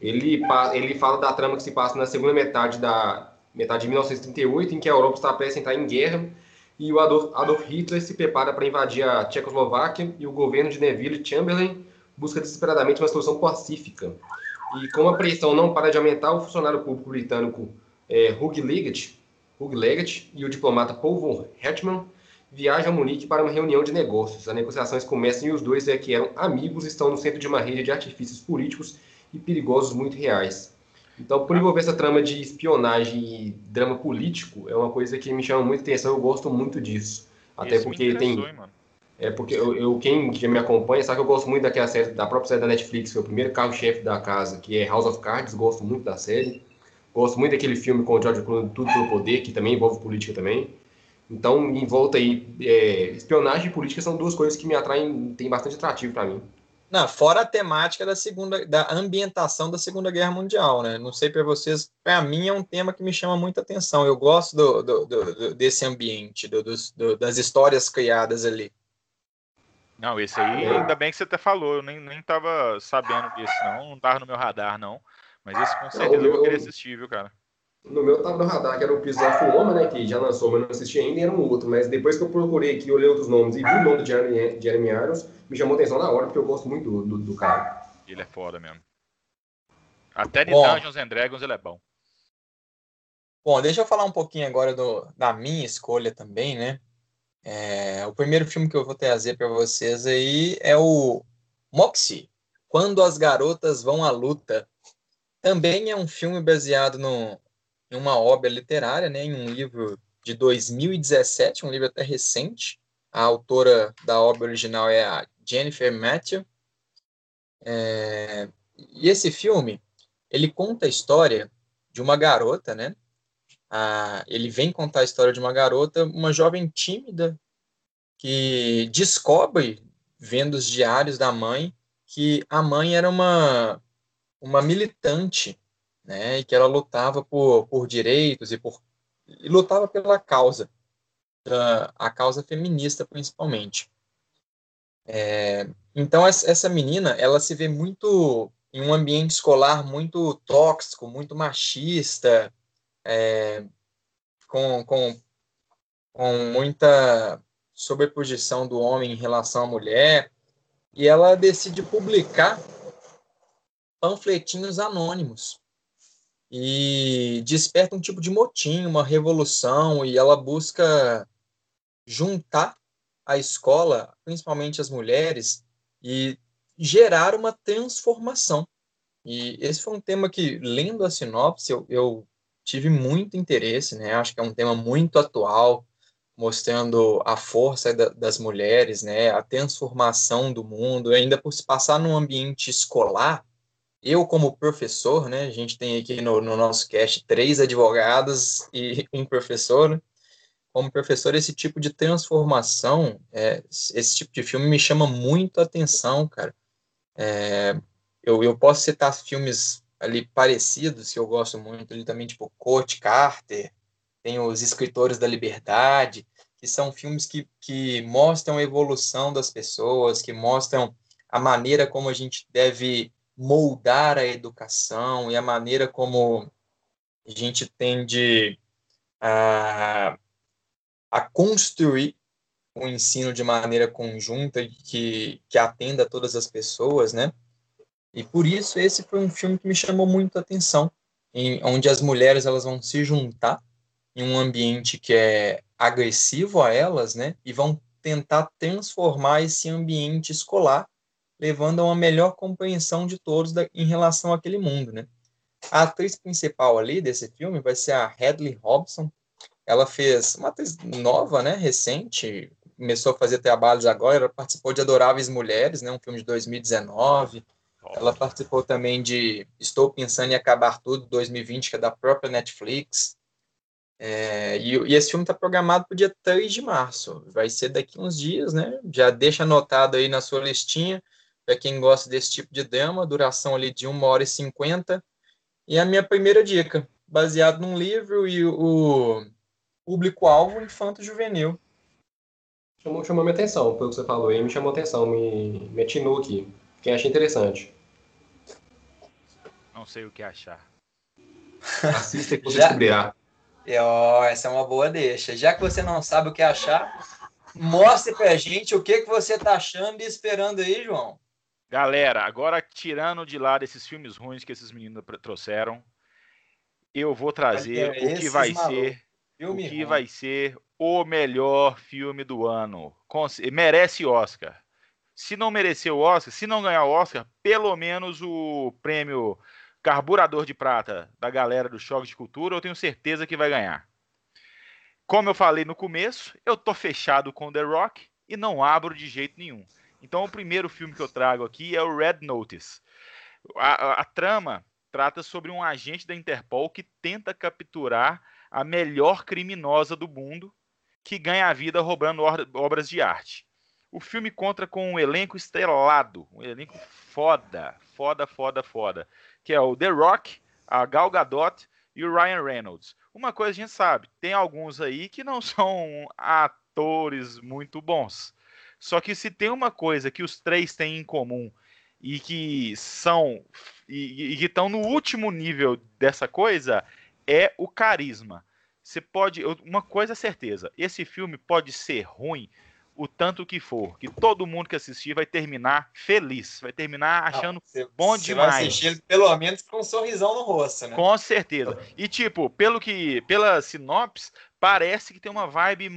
Ele, ele fala da trama que se passa na segunda metade da metade de 1938, em que a Europa está prestes a entrar em guerra e o Adolf, Adolf Hitler se prepara para invadir a Tchecoslováquia e o governo de Neville Chamberlain busca desesperadamente uma solução pacífica. E como a pressão não para de aumentar, o funcionário público britânico é, Hugh Leggett, Hugh Leggett e o diplomata Paul von Hetman viajam a Munique para uma reunião de negócios. As negociações começam e os dois, é, que eram amigos, estão no centro de uma rede de artifícios políticos e perigosos muito reais. Então, por envolver essa trama de espionagem e drama político, é uma coisa que me chama muita atenção, eu gosto muito disso. Até me porque tem, hein. É porque eu, eu- quem já me acompanha sabe que eu gosto muito daquela série, da própria série da Netflix, que é o primeiro carro-chefe da casa, que é House of Cards, gosto muito da série. Gosto muito daquele filme com o George Clooney, Tudo pelo Poder, que também envolve política também. Então, em volta aí, é, espionagem e política são duas coisas que me atraem, tem bastante atrativo para mim. Não, fora a temática da segunda, da ambientação da Segunda Guerra Mundial, né? Não sei para vocês, para mim é um tema que me chama muita atenção. Eu gosto do, do- do- desse ambiente, das histórias criadas ali. Não, esse aí, ainda bem que você até falou, eu nem, nem tava sabendo disso, não, não tava no meu radar, não. Mas esse com Não, certeza eu eu- vou querer assistir, viu, cara? No meu tava no radar, que era o Piso of Woman, né? Que já lançou, mas não assisti ainda, e era um outro. Mas depois que eu procurei aqui, olhei outros nomes e vi o nome do Jeremy, Jeremy Irons, me chamou atenção na hora, porque eu gosto muito do, do, do cara. Ele é foda mesmo. Até de. Dungeons and Dragons ele é bom. Bom, deixa eu falar um pouquinho agora do, da minha escolha também, né? É, o primeiro filme que eu vou trazer para vocês aí é o Moxie, Quando as Garotas Vão à Luta. Também é um filme baseado no, em uma obra literária, né? Em um livro de 2017, um livro até recente. A autora da obra original é a Jennifer Matthew. É, e esse filme, ele conta a história de uma garota, né? Ah, ele vem contar a história de uma garota, uma jovem tímida, que descobre, vendo os diários da mãe, que a mãe era uma, uma militante, né? E que ela lutava por, por direitos e, por, e lutava pela causa, da- a causa feminista, principalmente. É, então, essa menina, ela se vê muito em um ambiente escolar muito tóxico, muito machista, é, com, com, com muita sobreposição do homem em relação à mulher, e ela decide publicar panfletinhos anônimos e desperta um tipo de motim, uma revolução, e ela busca juntar a escola, principalmente as mulheres, e gerar uma transformação. E esse foi um tema que, lendo a sinopse, eu, eu tive muito interesse, né? Acho que é um tema muito atual, mostrando a força da- das mulheres, né? A transformação do mundo, ainda por se passar num ambiente escolar. Eu, como professor, né? A gente tem aqui no, no nosso cast três advogados e um professor, né? Como professor, esse tipo de transformação, é, esse tipo de filme me chama muito a atenção, cara. É, eu, eu posso citar filmes ali parecidos que eu gosto muito, ali também, tipo Coach Carter, tem os Escritores da Liberdade, que são filmes que, que mostram a evolução das pessoas, que mostram a maneira como a gente deve moldar a educação e a maneira como a gente tende a, a construir o ensino de maneira conjunta que, que atenda a todas as pessoas, né? E por isso esse foi um filme que me chamou muito a atenção, em, onde as mulheres elas vão se juntar em um ambiente que é agressivo a elas, né? E vão tentar transformar esse ambiente escolar, levando a uma melhor compreensão de todos da, em relação àquele mundo, né? A atriz principal ali desse filme vai ser a Hadley Robson. Ela fez uma atriz nova, né? Recente, começou a fazer trabalhos agora. Ela participou de Adoráveis Mulheres, né? Um filme de 2019. Ela participou também de Estou Pensando em Acabar Tudo, 2020, que é da própria Netflix. É, e, e esse filme está programado para o dia 3 de março. Vai ser daqui uns dias, né? Já deixa anotado aí na sua listinha, para quem gosta desse tipo de drama, duração ali de 1 hora e 50. E a minha primeira dica, baseado num livro e o público-alvo infanto-juvenil. Chamou, chamou minha atenção, pelo que você falou aí, me chamou atenção, me, me atinou aqui. Quem acha interessante. Não sei o que achar. Assista que você Já- descobrirá. E, ó, essa é uma boa deixa. Já que você não sabe o que achar, mostre pra gente o que, que você tá achando e esperando aí, João. Galera, agora tirando de lado esses filmes ruins que esses meninos trouxeram, eu vou trazer o que vai malucos. ser o Filme que ruim. vai ser o melhor filme do ano. Com- merece Oscar. Se não merecer o Oscar, se não ganhar o Oscar, pelo menos o prêmio Carburador de Prata da galera do Choque de Cultura, eu tenho certeza que vai ganhar. Como eu falei no começo, eu tô fechado com The Rock e não abro de jeito nenhum. Então, o primeiro filme que eu trago aqui é o Red Notice. A, a- a trama trata sobre um agente da Interpol que tenta capturar a melhor criminosa do mundo que ganha a vida roubando obras de arte. O filme conta com um elenco estrelado, um elenco foda, foda, foda, foda, que é o The Rock, a Gal Gadot e o Ryan Reynolds. Uma coisa a gente sabe, tem alguns aí que não são atores muito bons. Só que se tem uma coisa que os três têm em comum e que são e, e que estão no último nível dessa coisa é o carisma. Você pode. Uma coisa é certeza: esse filme pode ser ruim o tanto que for, que todo mundo que assistir vai terminar feliz, vai terminar achando Você- bom demais. Vai assistir pelo menos com um sorrisão no rosto, né? Com certeza. E tipo, pelo que, pela sinopse, parece que tem uma vibe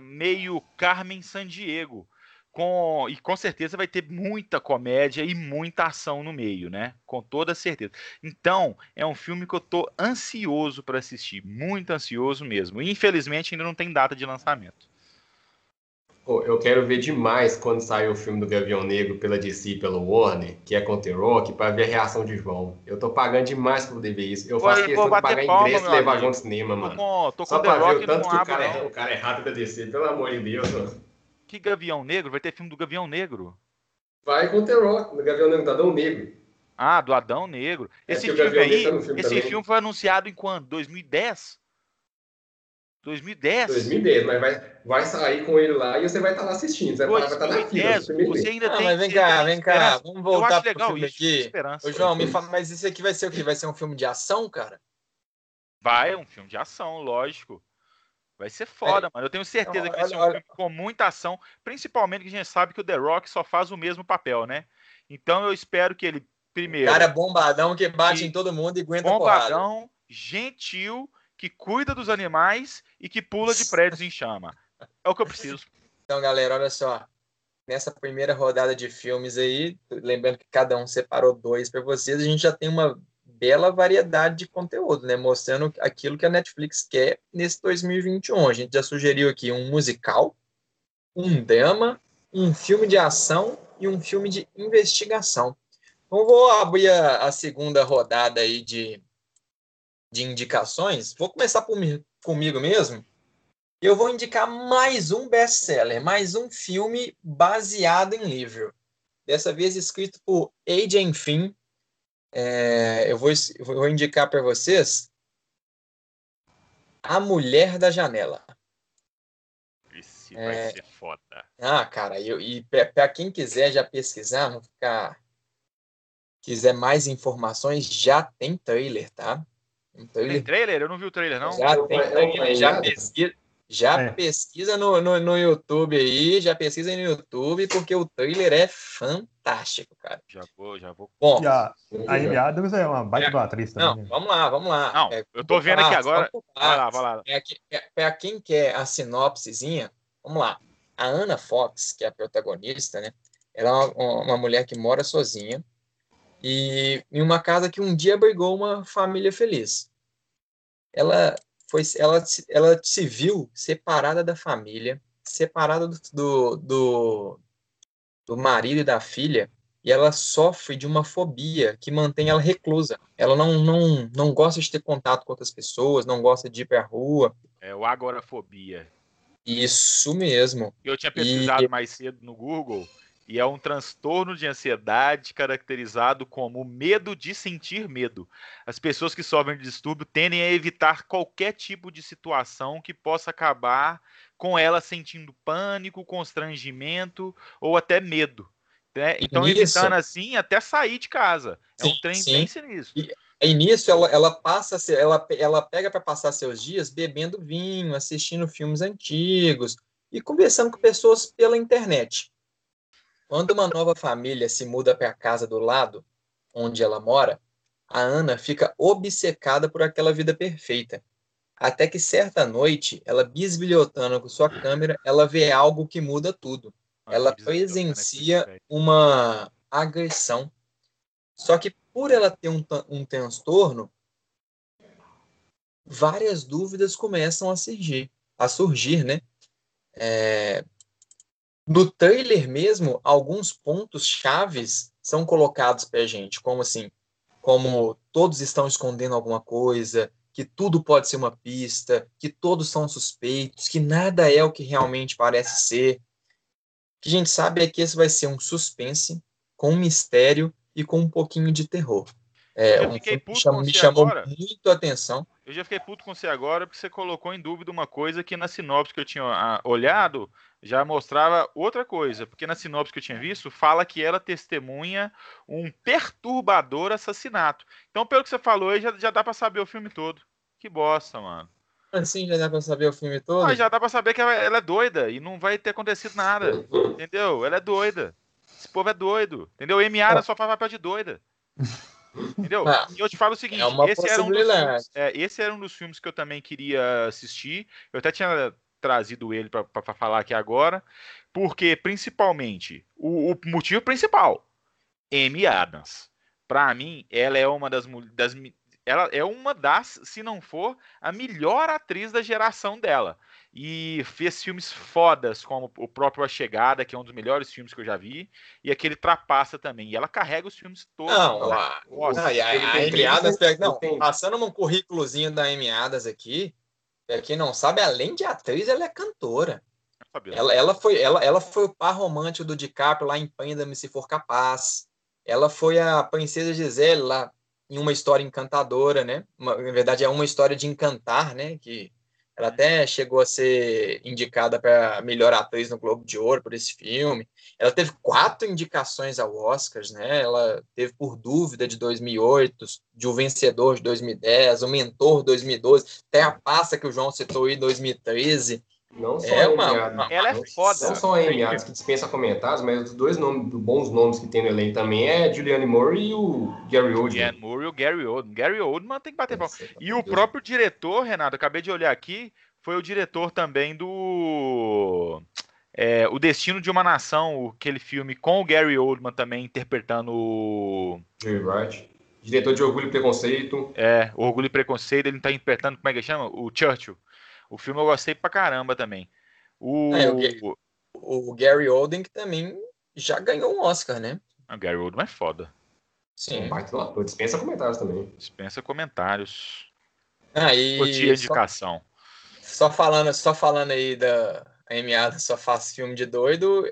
meio Carmen Sandiego. Com, e com certeza vai ter muita comédia e muita ação no meio, né? Com toda certeza. Então, é um filme que eu tô ansioso para assistir, muito ansioso mesmo. E, infelizmente ainda não tem data de lançamento. Pô, eu quero ver demais quando sair o filme do Gavião Negro pela DC e pelo Warner, que é com The Rock, pra ver a reação de João. Eu tô pagando demais pra poder ver isso. Eu faço vou questão de pagar palma, ingresso e levar. João no cinema, Tô mano. com, tô com Só The pra ver Rock o tanto que o cara, é, o cara é rápido da DC, pelo amor de Deus, mano. Que Gavião Negro? Vai ter filme do Gavião Negro. Vai com The Rock, no Gavião Negro, Dadão Negro. Ah, do Adão Negro. É Esse o filme aí, tá filme esse também. filme foi anunciado em quando? 2010? 2010? 2010, mas vai, vai sair com ele lá e você vai estar lá assistindo. Você vai estar na fila. 2010, você ainda Ah, tem mas vem cá, tem vem cá. Vamos Eu voltar acho pro legal filme isso, aqui. esperança. Ô, João, me fala, mas isso aqui vai ser o quê? Vai ser um filme de ação, cara? Vai, é um filme de ação, lógico. Vai ser foda, mano. Eu tenho certeza que vai ser um olha. filme com muita ação, principalmente que a gente sabe que o The Rock só faz o mesmo papel, né? Então eu espero que ele, primeiro, Cara bombadão que bate em todo mundo e aguenta porrada. bombadão, gentil, que cuida dos animais e que pula de prédios em chama. É o que eu preciso. Então, galera, olha só. Nessa primeira rodada de filmes aí, lembrando que cada um separou dois para vocês, a gente já tem uma bela variedade de conteúdo, né? Mostrando aquilo que a Netflix quer nesse 2021. A gente já sugeriu aqui um musical, um drama, um filme de ação e um filme de investigação. Então, vou abrir a, a segunda rodada aí de, de indicações. Vou começar por comigo mesmo. Eu vou indicar mais um best-seller, mais um filme baseado em livro. Dessa vez escrito por Adrian Finn. É, eu, vou, eu vou indicar para vocês A Mulher da Janela. Esse É. vai ser foda. Ah, cara, eu, e para quem quiser já pesquisar, não ficar. Quiser mais informações, já tem trailer, tá? Um Tem trailer trailer? Eu não vi o trailer, não. Já É tem é já pesquisa, já É. pesquisa no, no, no YouTube aí, já pesquisa no YouTube, porque o trailer é fantástico, cara. Já vou, já vou. Bom, E a, Amy Adams é uma baita É. atriz também. não, né? vamos lá, vamos lá. Não, É, eu tô vendo aqui partes, agora. vamos por Vai lá, vai lá. É, que- é, pra quem quer a sinopsezinha, vamos lá. A Anna Fox, que é a protagonista, né? Ela é uma, uma mulher que mora sozinha e em uma casa que um dia abrigou uma família feliz. Ela foi, ela, se- ela se viu separada da família, separada do, do, do, do marido e da filha, e ela sofre de uma fobia que mantém ela reclusa. Ela não, não, não gosta de ter contato com outras pessoas, não gosta de ir para a rua. É o agorafobia. Isso mesmo. Eu tinha pesquisado mais cedo no Google e é um transtorno de ansiedade caracterizado como medo de sentir medo. As pessoas que sofrem de distúrbio tendem a evitar qualquer tipo de situação que possa acabar com ela sentindo pânico, constrangimento ou até medo. né? Então, Isso. evitando assim até sair de casa. É um Sim, trem sim. bem sinistro. E nisso ela, ela passa, ela, ela pega para passar seus dias bebendo vinho, assistindo filmes antigos e conversando com pessoas pela internet. Quando uma nova família se muda para a casa do lado, onde ela mora, a Ana fica obcecada por aquela vida perfeita. Até que certa noite, ela bisbilhotando com sua câmera, ela vê algo que muda tudo. Ela né, presencia uma agressão. Só que por ela ter um, um transtorno, várias dúvidas começam a surgir, a surgir, né? É, no trailer mesmo, alguns pontos chaves são colocados pra gente, como assim, como todos estão escondendo alguma coisa, que tudo pode ser uma pista, que todos são suspeitos, que nada é o que realmente parece ser. O que a gente sabe é que esse vai ser um suspense com um mistério e com um pouquinho de terror. É, Eu um fiquei puto chama- com me chamou agora. muito a atenção. Eu já fiquei puto com você agora porque você colocou em dúvida uma coisa que na sinopse que eu tinha ah, olhado já mostrava outra coisa, porque na sinopse que eu tinha visto, fala que ela testemunha um perturbador assassinato. Então, pelo que você falou aí, já, já dá para saber o filme todo. Que bosta, mano. Assim já dá pra saber o filme todo? Mas já dá pra saber que ela, ela é doida e não vai ter acontecido nada. entendeu? Ela é doida. Esse povo é doido. Entendeu? Amy Adams só faz papel de doida. Entendeu? Ah, e eu te falo o seguinte: é esse, era um dos filmes, é, esse era um dos filmes que eu também queria assistir. Eu até tinha trazido ele para falar aqui agora, porque principalmente o, o motivo principal, Amy Adams. Para mim, ela é uma das, das ela é uma das, se não for, a melhor atriz da geração dela. E fez filmes fodas, como o próprio A Chegada, que é um dos melhores filmes que eu já vi, e aquele Trapaça também. E ela carrega os filmes todos. Não, a, Nossa, não, a, a Adams, né? não, passando um currículozinho da Amy Adams aqui, pra quem não sabe, além de atriz, ela é cantora. Ela, ela, foi, ela, ela foi o par romântico do DiCaprio lá em Prenda-me Se For Capaz. Ela foi a princesa Gisele lá em uma história encantadora, né? Uma- na verdade, é uma história de encantar, né? Que ela até chegou a ser indicada para melhor atriz no Globo de Ouro por esse filme. Ela teve quatro indicações ao Oscars, né? Ela teve por dúvida de 2008, de o vencedor de 2010, o mentor 2012, até a pasta que o João citou aí 2013. Não só É a Amy uma- Ela é Não- foda. Não só a Amy Adams, que dispensa comentários, mas os dois nomes, bons nomes que tem no elenco também é Julianne Moore e o Gary Oldman. Jan Moore e o Gary Oldman. Gary Oldman tem que bater palma. E o Deus. próprio diretor, Renato, acabei de olhar aqui, foi o diretor também do é, O Destino de uma Nação, aquele filme com o Gary Oldman também interpretando o Jerry Wright. Diretor de Orgulho e Preconceito. é, Orgulho e Preconceito, ele tá interpretando, como é que chama? O Churchill. O filme eu gostei pra caramba também. O, É, o O Gary Oldman que também já ganhou um Oscar, né? o Gary Oldman é foda. Um Sim. baita do ator. Dispensa comentários também. Dispensa comentários. Aí, Curti a só, indicação. só falando, só falando aí da Amy Adams só faz filme de doido.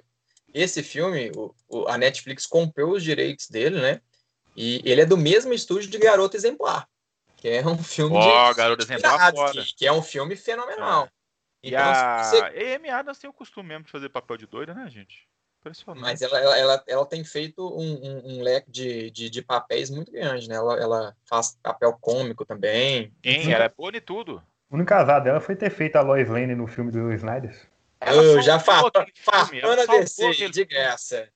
Esse filme, o, o- a Netflix comprou os direitos dele, né? E ele é do mesmo estúdio de Garota Exemplar, que é um filme Ó, de Garota Exemplar piratas, foda. que, que é um filme fenomenal. E Então, a você- Amy Adams tem o costume mesmo de fazer papel de doida, né, gente? Impressionante. Mas ela, ela, ela, ela tem feito um, um- um leque de, de, de papéis muito grande, né? Ela, ela faz papel cômico também. Quem? Ela é boa em tudo. O único azar dela foi ter feito a Lois Lane no filme do Snyder. Ela Eu já farpando a aquele de graça.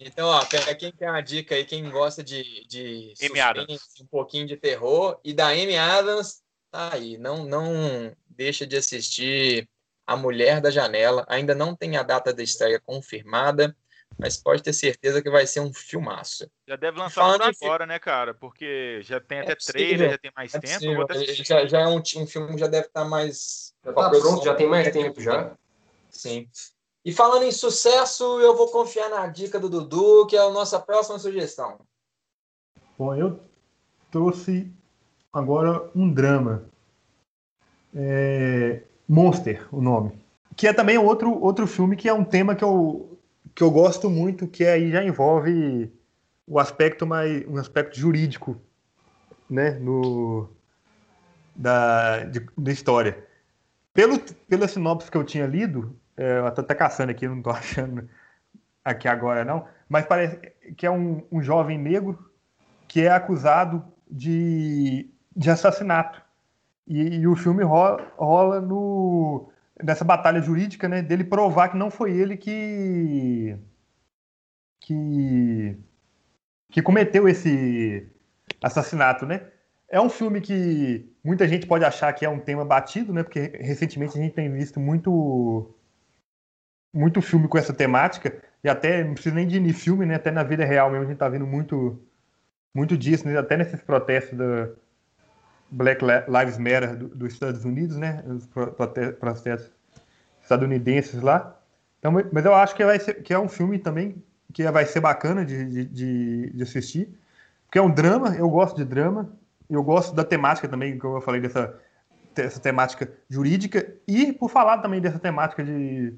Então, ó, pra quem quer uma dica aí, quem gosta de, de suspense, um pouquinho de terror, e da Amy Adams, tá aí. Não, não deixa de assistir A Mulher da Janela. Ainda não tem a data da estreia confirmada, mas pode ter certeza que vai ser um filmaço. Já deve lançar Falando fi- agora, né, cara? Porque já tem É até possível. trailer, já tem mais É tempo. já, já é um, um filme que já deve estar mais. Já tá pronto, já tem mais tempo já. Sim. E falando em sucesso, eu vou confiar na dica do Dudu, que é a nossa próxima sugestão. Bom, eu trouxe agora um drama. É, Monster, o nome. Que é também outro, outro filme que é um tema que eu, que eu gosto muito, que aí já envolve o aspecto mais um aspecto jurídico, né, no da, de- da história. Pelo pela sinopse que eu tinha lido, eu tô até caçando aqui, não tô achando aqui agora não, mas parece que é um, um jovem negro que é acusado de, de assassinato. E, e o filme rola, rola no, nessa batalha jurídica, né, dele provar que não foi ele que que, que cometeu esse assassinato, né? É um filme que muita gente pode achar que é um tema batido, né? Porque recentemente a gente tem visto muito muito filme com essa temática e até não precisa nem de filme, né? Até na vida real mesmo a gente tá vendo muito muito disso, né? até nesses protestos da Black Lives Matter do- dos Estados Unidos, né? Os pro- prote- protestos estadunidenses lá. Então, mas eu acho que vai ser que é um filme também que vai ser bacana de, de, de- assistir, porque é um drama. Eu gosto de drama. Eu gosto da temática também, como eu falei dessa essa temática jurídica e por falar também dessa temática de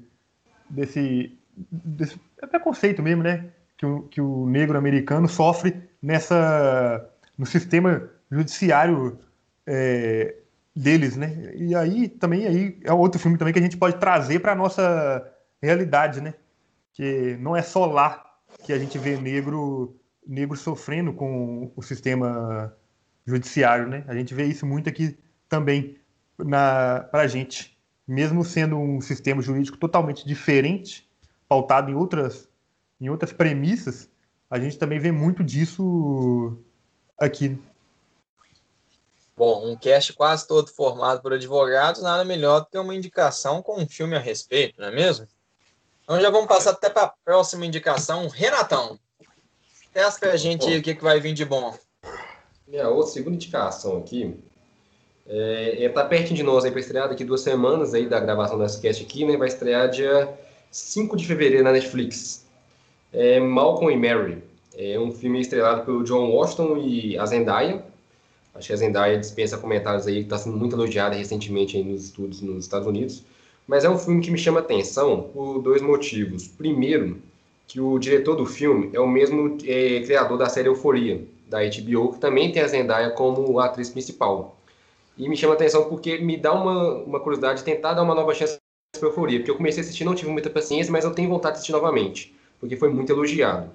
desse, desse preconceito mesmo, né? Que o, que o negro americano sofre nessa no sistema judiciário é, deles, né? E aí também aí é outro filme também que a gente pode trazer para nossa realidade, né? Que não é só lá que a gente vê negro negro sofrendo com o sistema judiciário, né? A gente vê isso muito aqui também na para gente, mesmo sendo um sistema jurídico totalmente diferente, pautado em outras em outras premissas, a gente também vê muito disso aqui. Bom, um cast quase todo formado por advogados, nada melhor do que uma indicação com um filme a respeito, não é mesmo? Então já vamos passar até para a próxima indicação. Renatão, testa para a gente aí o que, que vai vir de bom. Minha outra segunda indicação aqui é, é tá pertinho de nós aí para estrear daqui duas semanas aí da gravação dessa cast aqui, né? Vai estrear dia 5 de fevereiro na Netflix. É Malcolm e Mary. É um filme estrelado pelo John Washington e a Zendaya. Acho que a Zendaya dispensa comentários aí, está sendo muito elogiada recentemente aí nos estudos nos Estados Unidos. Mas é um filme que me chama atenção por dois motivos. Primeiro, que o diretor do filme é o mesmo é, criador da série Euforia, da HBO, que também tem a Zendaya como atriz principal. E me chama atenção porque me dá uma, uma curiosidade de tentar dar uma nova chance para Euforia, porque eu comecei a assistir, não tive muita paciência, mas eu tenho vontade de assistir novamente, porque foi muito elogiado.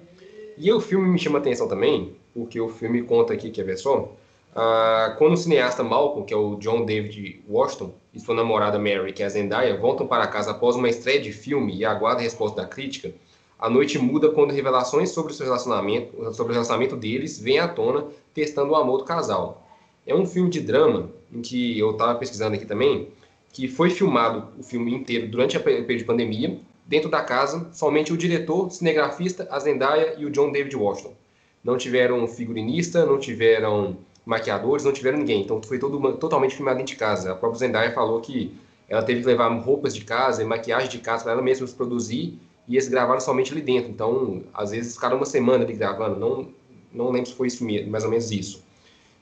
E o filme me chama atenção também, porque o filme conta aqui, quer ver só? Ah, quando o cineasta Malcolm, que é o John David Washington, e sua namorada Mary, que é a Zendaya, voltam para casa após uma estreia de filme e aguardam a resposta da crítica, a noite muda quando revelações sobre o relacionamento, sobre o relacionamento deles, vêm à tona, testando o amor do casal. É um filme de drama, em que eu estava pesquisando aqui também, que foi filmado o filme inteiro durante a período de pandemia, dentro da casa, somente o diretor, cinegrafista, a Zendaya e o John David Washington. Não tiveram figurinista, não tiveram maquiadores, não tiveram ninguém. Então foi todo, totalmente filmado dentro de casa. A própria Zendaya falou que ela teve que levar roupas de casa e maquiagem de casa para ela mesma se produzir e eles gravaram somente ali dentro. Então, às vezes, ficaram uma semana ali gravando. Não, não lembro se foi isso mais ou menos isso.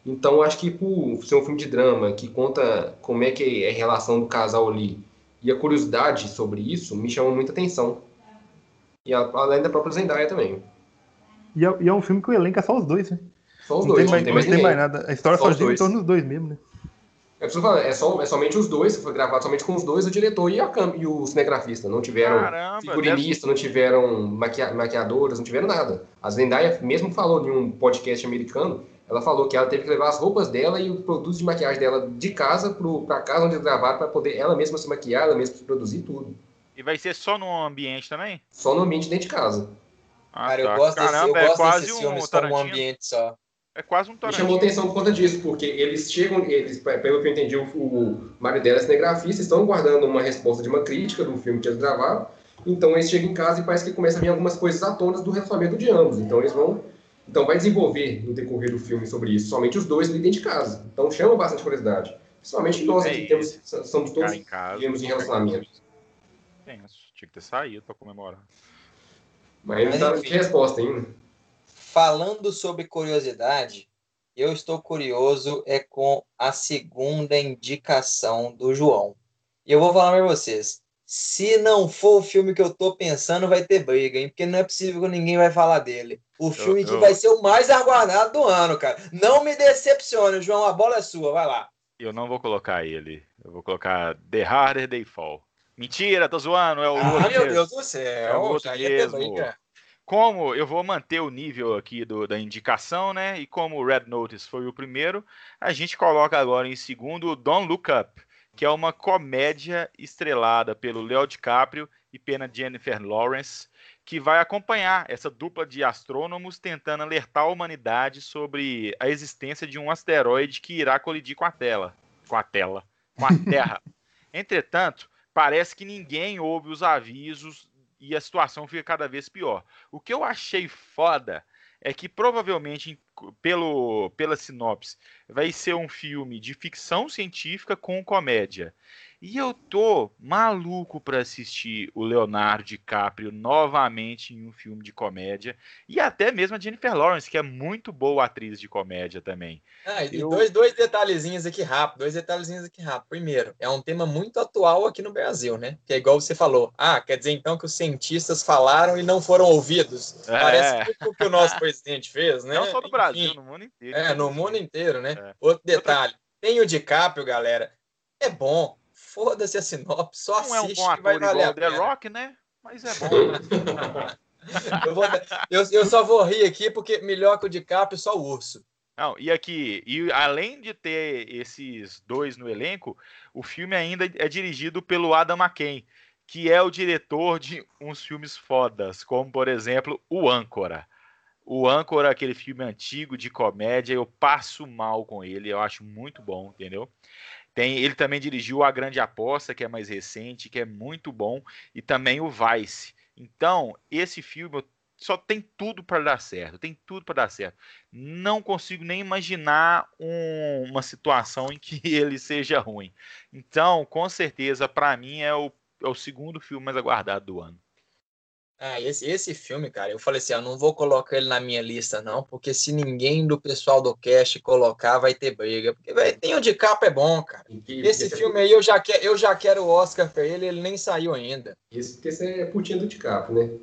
Então, acho que por ser um filme de drama que conta como é que é a relação do casal ali e a curiosidade sobre isso me chama muita atenção. E a, além da própria Zendaya também. E é, e é um filme que o elenco é só os dois, né? Só os não dois, tem mais, não tem não mais tem mais nada. A história Só só os gira em dois. torno dos dois mesmo, né? É, preciso falar, é, só, é somente os dois, foi gravado somente com os dois, o diretor e, a cam- e o cinegrafista. Não tiveram Caramba, figurinista, não tiveram maquia, maquiadoras, não tiveram nada. A Zendaya mesmo falou em um podcast americano, ela falou que ela teve que levar as roupas dela e os produtos de maquiagem dela de casa para casa onde eles gravaram para poder ela mesma se maquiar, ela mesma se produzir tudo. E vai ser só no ambiente também? Só no ambiente dentro de casa. Ah, Cara, eu tá. gosto, desse, Caramba, eu é gosto quase desses um filmes como um Tarantino. ambiente só. É quase um Me Tarantino. chamou atenção por conta disso, porque eles chegam, eles, pelo que eu entendi, o, o marido dela é cinegrafista, estão guardando uma resposta de uma crítica do filme que eles gravaram. Então eles chegam em casa e parece que começa a vir algumas coisas à tona do relacionamento de ambos. Então eles vão. Então vai desenvolver no decorrer do filme sobre isso, somente os dois ali dentro de casa. Então chama bastante curiosidade. Principalmente nós É aqui temos, somos todos em casa. vivemos em relacionamento. Tenso. Tinha que ter saído pra comemorar. Mas não Mas, tá enfim. de resposta ainda. Falando sobre curiosidade, eu estou curioso é com a segunda indicação do João. E eu vou falar para vocês, se não for o filme que eu tô pensando, vai ter briga, hein? Porque não é possível que ninguém vai falar dele. O filme que eu- vai ser o mais aguardado do ano, cara. Não me decepcione, João, a bola é sua, vai lá. Eu não vou colocar ele. Eu vou colocar The Harder They Fall. Mentira, tô zoando. É o Ah, outro meu mesmo. Deus do É céu, o outro mesmo. Como eu vou manter o nível aqui do- da indicação, né? E como o Red Notice foi o primeiro, a gente coloca agora em segundo o Don't Look Up, que é uma comédia estrelada pelo Leo DiCaprio e pela Jennifer Lawrence, que vai acompanhar essa dupla de astrônomos tentando alertar a humanidade sobre a existência de um asteroide que irá colidir com a tela, com a tela, com a Terra. Entretanto, parece que ninguém ouve os avisos e a situação fica cada vez pior. O que eu achei foda é que provavelmente, pelo, pela sinopse, vai ser um filme de ficção científica com comédia. E eu tô maluco pra assistir o Leonardo DiCaprio novamente em um filme de comédia. E até mesmo a Jennifer Lawrence, que é muito boa atriz de comédia também. Ah, e Eu- dois, dois detalhezinhos aqui rápido, dois detalhezinhos aqui rápido. Primeiro, é um tema muito atual aqui no Brasil, né? Que é igual você falou. Ah, quer dizer então que os cientistas falaram e não foram ouvidos. É. Parece muito o que o nosso presidente fez, né? Não só no Brasil, Enfim, no mundo inteiro. É, no mundo inteiro, né? É. Outro detalhe. tem o DiCaprio, galera. É bom. Foda-se a sinopse, só Não é um assiste bom que vai ator igual a o The. Rock, né? Mas é bom. Eu, vou- eu- eu só vou rir aqui porque melhor que o DiCaprio, só o urso. Não, e aqui, e além de ter esses dois no elenco, o filme ainda é dirigido pelo Adam McKay, que é o diretor de uns filmes fodas, como por exemplo o Âncora. O Âncora, aquele filme antigo de comédia, eu passo mal com ele, eu acho muito bom, entendeu? Tem, ele também dirigiu A Grande Aposta, que é mais recente, que é muito bom, e também o Vice. Então, esse filme só tem tudo para dar certo, tem tudo para dar certo. Não consigo nem imaginar um- uma situação em que ele seja ruim. Então, com certeza, para mim é o, é o segundo filme mais aguardado do ano. Ah, esse, esse filme, cara, eu falei assim, eu não vou colocar ele na minha lista, não, porque se ninguém do pessoal do cast colocar, vai ter briga. Porque, velho, tem o DiCaprio é bom, cara. Que- Esse filme aí eu já, quero, eu já quero o Oscar pra ele, ele nem saiu ainda. Isso porque você é putinha do DiCaprio, né?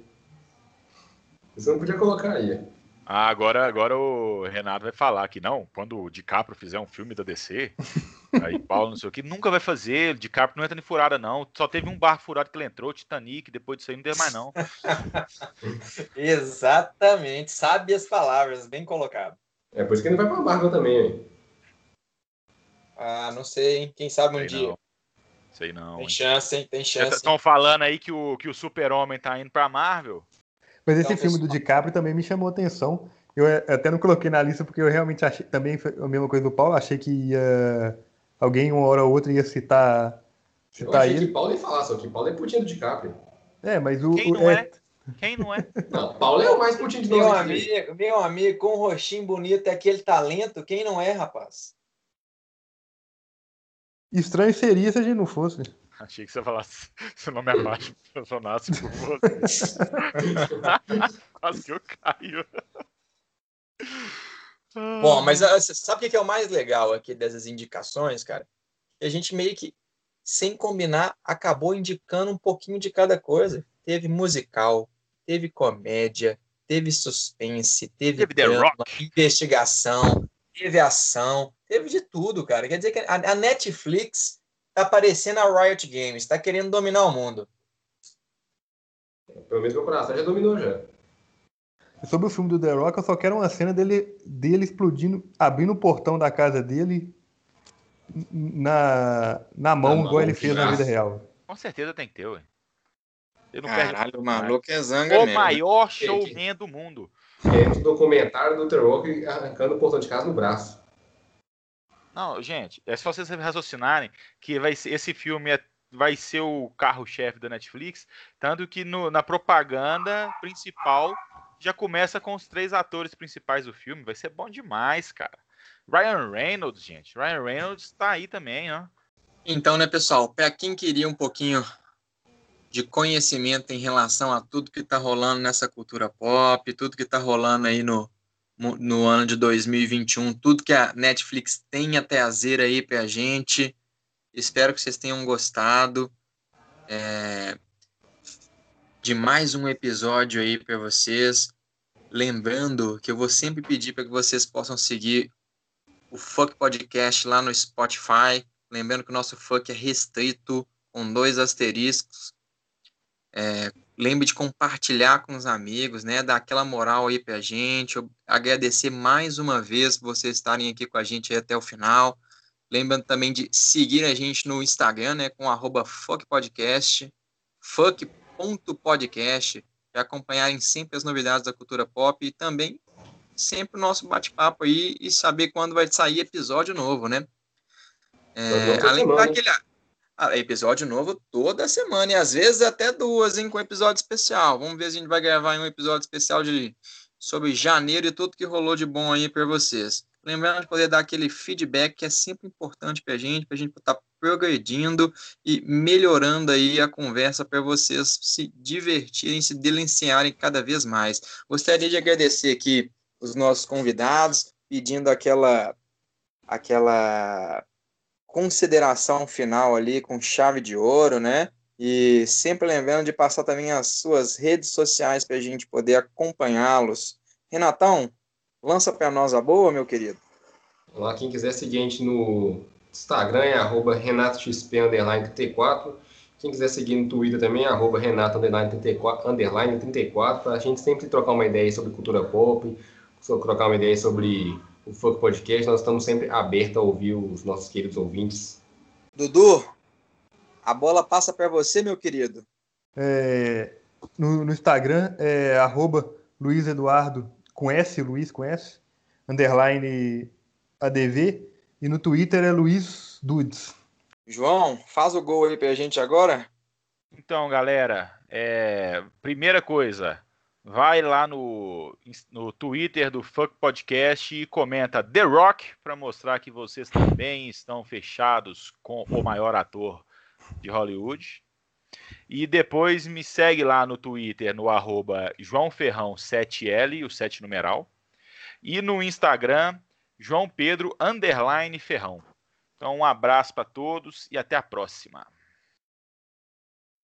Você não podia colocar aí. Ah, agora, agora o Renato vai falar que não, quando o DiCaprio fizer um filme da DC, aí Paulo não sei o que, nunca vai fazer, o DiCaprio não entra em furada não, só teve um barco furado que ele entrou, Titanic, depois disso aí não deu mais não. Exatamente, sabe as palavras, bem colocado. É por isso que ele não vai pra Marvel também, hein? Ah, não sei, hein? Quem sabe um Sei dia. não. Sei não. Tem hein. chance, hein? Tem chance. Estão falando aí que o, que o Super-Homem tá indo pra Marvel? Mas esse Então, filme do DiCaprio também me chamou atenção. Eu eh, até não coloquei na lista porque eu realmente achei, também foi a mesma coisa do Paulo, achei que ia, alguém uma hora ou outra ia citar, Eu citar achei ele. que Paulo ia falar, só que Paulo é putinha do DiCaprio. É, mas o, Quem o- não é, é? Quem não é? Não, Paulo é o mais putinho de Meu nós amigo, meu amigo, com um rostinho bonito e aquele talento, quem não é, rapaz? estranho seria se a gente não fosse. Achei que você falasse seu nome abaixo personasse por você. Quase que eu caio. Bom, mas c- sabe o que é o mais legal aqui dessas indicações, cara? A gente meio que, sem combinar, acabou indicando um pouquinho de cada coisa. Teve musical, teve comédia, teve suspense, teve, Teve drama, Rock. investigação, teve ação, teve de tudo, cara. Quer dizer que a Netflix tá parecendo a Riot Games, tá querendo dominar o mundo. Pelo menos meu coração já dominou já. Sobre o filme do The Rock, eu só quero uma cena dele, dele explodindo, abrindo o portão da casa dele na, na mão, mão, igual ele fez na vida real. Com certeza tem que ter, ué. Ele não perde Caralho, o maluco é zanga O mesmo. né? maior showman do mundo. É um documentário do The Rock arrancando o portão de casa no braço. Não, gente, é só vocês raciocinarem que vai ser, esse filme é- vai ser o carro-chefe da Netflix, tanto que no- na propaganda principal já começa com os três atores principais do filme. Vai ser bom demais, cara. Ryan Reynolds, gente. Ryan Reynolds tá aí também, ó. Então, né, pessoal, para quem queria um pouquinho de conhecimento em relação a tudo que está rolando nessa cultura pop, tudo que está rolando aí no, no no ano de 2021, tudo que a Netflix tem a trazer aí para a gente, espero que vocês tenham gostado é, de mais um episódio aí para vocês. Lembrando que eu vou sempre pedir para que vocês possam seguir o Fuck Podcast lá no Spotify. Lembrando que o nosso fuck é restrito, com dois asteriscos. É, lembre de compartilhar com os amigos, né? Dar aquela moral aí pra gente. Eu agradecer mais uma vez por vocês estarem aqui com a gente até o final. Lembrando também de seguir a gente no Instagram, né? Com arroba fuckpodcast, fuck.podcast, para acompanharem sempre as novidades da cultura pop e também sempre o nosso bate-papo aí e saber quando vai sair episódio novo, né? É, além daquele ah, episódio novo toda semana e às vezes até duas, hein, com episódio especial. Vamos ver se a gente vai gravar um episódio especial de sobre janeiro e tudo que rolou de bom aí para vocês. Lembrando de poder dar aquele feedback que é sempre importante para a gente, para a gente estar progredindo e melhorando aí a conversa para vocês se divertirem, se deliciarem cada vez mais. Gostaria de agradecer aqui os nossos convidados, pedindo aquela aquela consideração final ali com chave de ouro, né? E sempre lembrando de passar também as suas redes sociais para a gente poder acompanhá-los. Renatão, lança para nós a boa, meu querido. Lá, quem quiser seguir a gente no Instagram é arroba RenatoXP34. Quem quiser seguir no Twitter também é arroba Renato 34, 34 para a gente sempre trocar uma ideia sobre cultura pop, trocar uma ideia sobre o Funk Podcast. Nós estamos sempre abertos a ouvir os nossos queridos ouvintes. Dudu, a bola passa para você, meu querido. É, no, no, Instagram é arroba Luiz Eduardo com S, Luiz com S, underline ADV, e no Twitter é Luiz Dudes. João, faz o gol aí pra gente agora. Então, galera, é... primeira coisa, vai lá no, no Twitter do Fuck Podcast e comenta The Rock para mostrar que vocês também estão fechados com o maior ator de Hollywood. E depois me segue lá no Twitter no arroba João Ferrão 7L, o 7 numeral. E no Instagram, João Pedro underline Ferrão. Então um abraço para todos e até a próxima.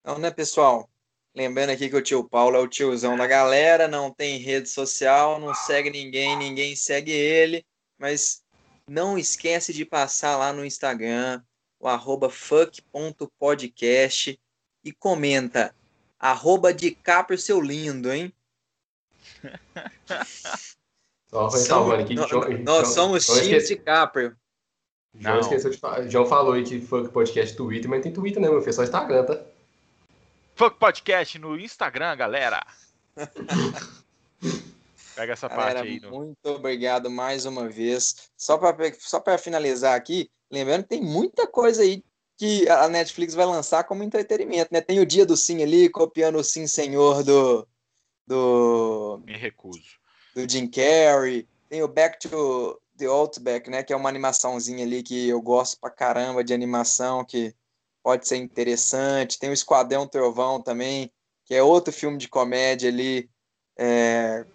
Então, né, pessoal? Lembrando aqui que o tio Paulo é o tiozão da galera, não tem rede social, não segue ninguém, ninguém segue ele, mas não esquece de passar lá no Instagram, o arroba fuck.podcast e comenta arroba DiCaprio seu lindo, hein? Só aqui. Nós, nós somos time DiCaprio. João esqueceu de falar. João falou aí que Funk Podcast Twitter, mas tem Twitter não, meu filho, só Instagram, tá? Funk Podcast no Instagram, galera. Pega essa galera, parte aí. No... Muito obrigado mais uma vez. Só para só finalizar aqui, lembrando que tem muita coisa aí que a Netflix vai lançar como entretenimento, né? Tem o Dia do Sim ali, copiando o Sim Senhor do. do Me recuso. Do Jim Carrey. Tem o Back to the Outback, né? Que é uma animaçãozinha ali que eu gosto pra caramba de animação, que pode ser interessante. Tem o Esquadrão Trovão também, que é outro filme de comédia ali, é,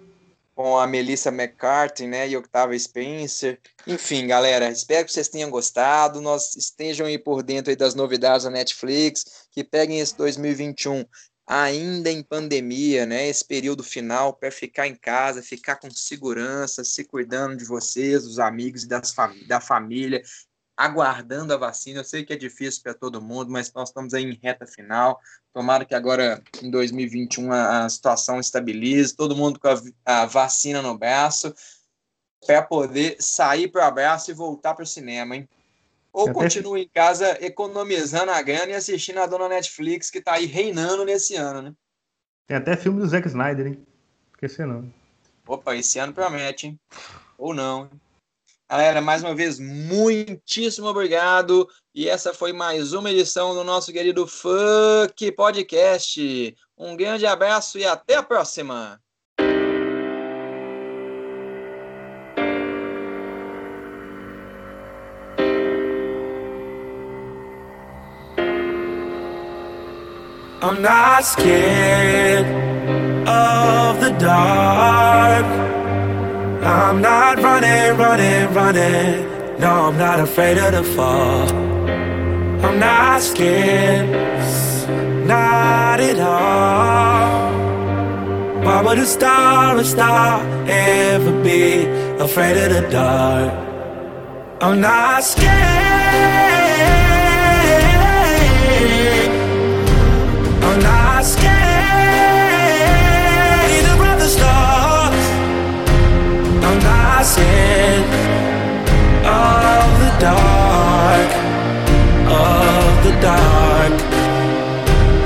com a Melissa McCarthy, né, e Octavia Spencer. Enfim, galera, espero que vocês tenham gostado, nós estejam aí por dentro aí das novidades da Netflix, que peguem esse 2021 ainda em pandemia, né, esse período final para ficar em casa, ficar com segurança, se cuidando de vocês, dos amigos e das fam da família, aguardando a vacina. Eu sei que é difícil para todo mundo, mas nós estamos aí em reta final. Tomara que agora, em 2021, a, situação estabilize, todo mundo com a, a vacina no braço, para poder sair para o abraço e voltar para o cinema, hein? Ou continue em casa economizando a grana e assistindo a dona Netflix, que está aí reinando nesse ano, né? Tem até filme do Zack Snyder, hein? Esqueci não. Opa, esse ano promete, hein? Ou não, hein? Galera, mais uma vez, muitíssimo obrigado. E essa foi mais uma edição do nosso querido Funk Podcast. Um grande abraço e até a próxima. I'm not scared of the dark. I'm not running, running, running. No, I'm not afraid of the fall. I'm not scared, not at all. Why would a star, a star ever be afraid of the dark? I'm not scared. Scared of the dark, of the dark.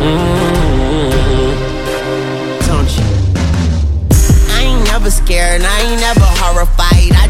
Mm-hmm. Don't you? I ain't never scared, I ain't never horrified.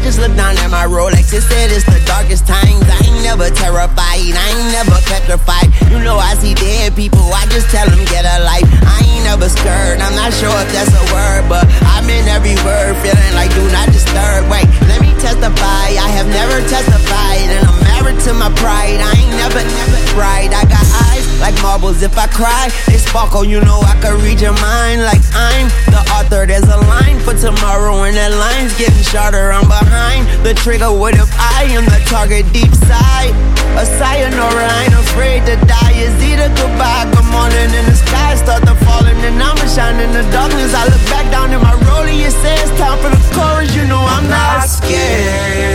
Just look down at my Rolex, it said it's the darkest times. I ain't never terrified, I ain't never petrified. You know I see dead people, I just tell them get a life. I ain't never scared, I'm not sure if that's a word, but I'm in every word, feeling like do not disturb. Wait, let me testify, I have never testified, and I'm married to my pride. I ain't never, never right. I got eyes like marbles. If I cry, they sparkle. You know I can read your mind like I'm the author. There's a line for tomorrow, and that line's getting shorter. I'm behind the trigger. What if I am the target deep side? A sayonara, I ain't afraid to die. Is either goodbye, good morning, and the sky start to falling, and I'ma shine in the darkness. I look back down in my rollie, it says time for the chorus. You know I'm not scared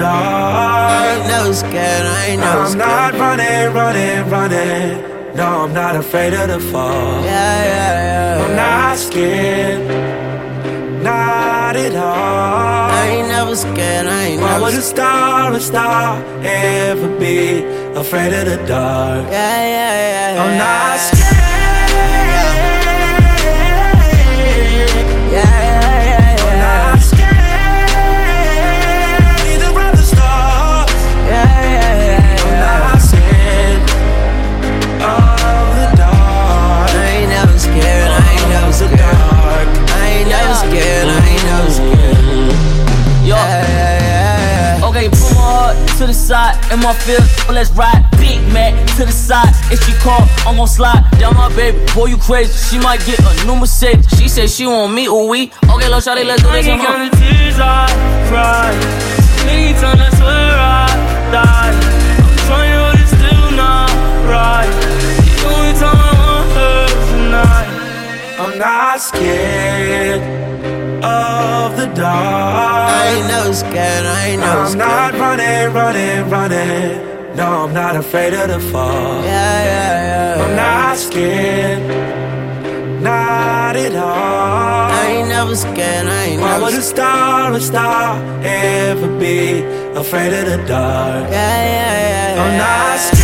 dark. No scared, I ain't no I'm scared. not running, running, running. No, I'm not afraid of the fall. Yeah, yeah, yeah. I'm not scared, not at all. I ain't never scared, I ain't Why would a star, a star ever be afraid of the dark? Yeah, yeah, yeah. yeah. I'm not scared. In my field. Let's ride. Big Mac to the side. If she call, I'm gon' slide down my baby. Boy, you crazy. She might get a new Mercedes. She said she want me, ooh we. Okay, little shawty, let's do this. I on. the tears I cry. Nigga that's where I die. I'm trying, but it's still not right. The only time I want her tonight. I'm not scared of the dark. I ain't never scared, I ain't never I'm scared. not running, running, running. No, I'm not afraid of the fall. Yeah, yeah, yeah. I'm not scared. Not at all. I ain't never scared, I ain't Why never would a star, a star ever be afraid of the dark? Yeah, yeah, yeah, yeah. I'm not scared.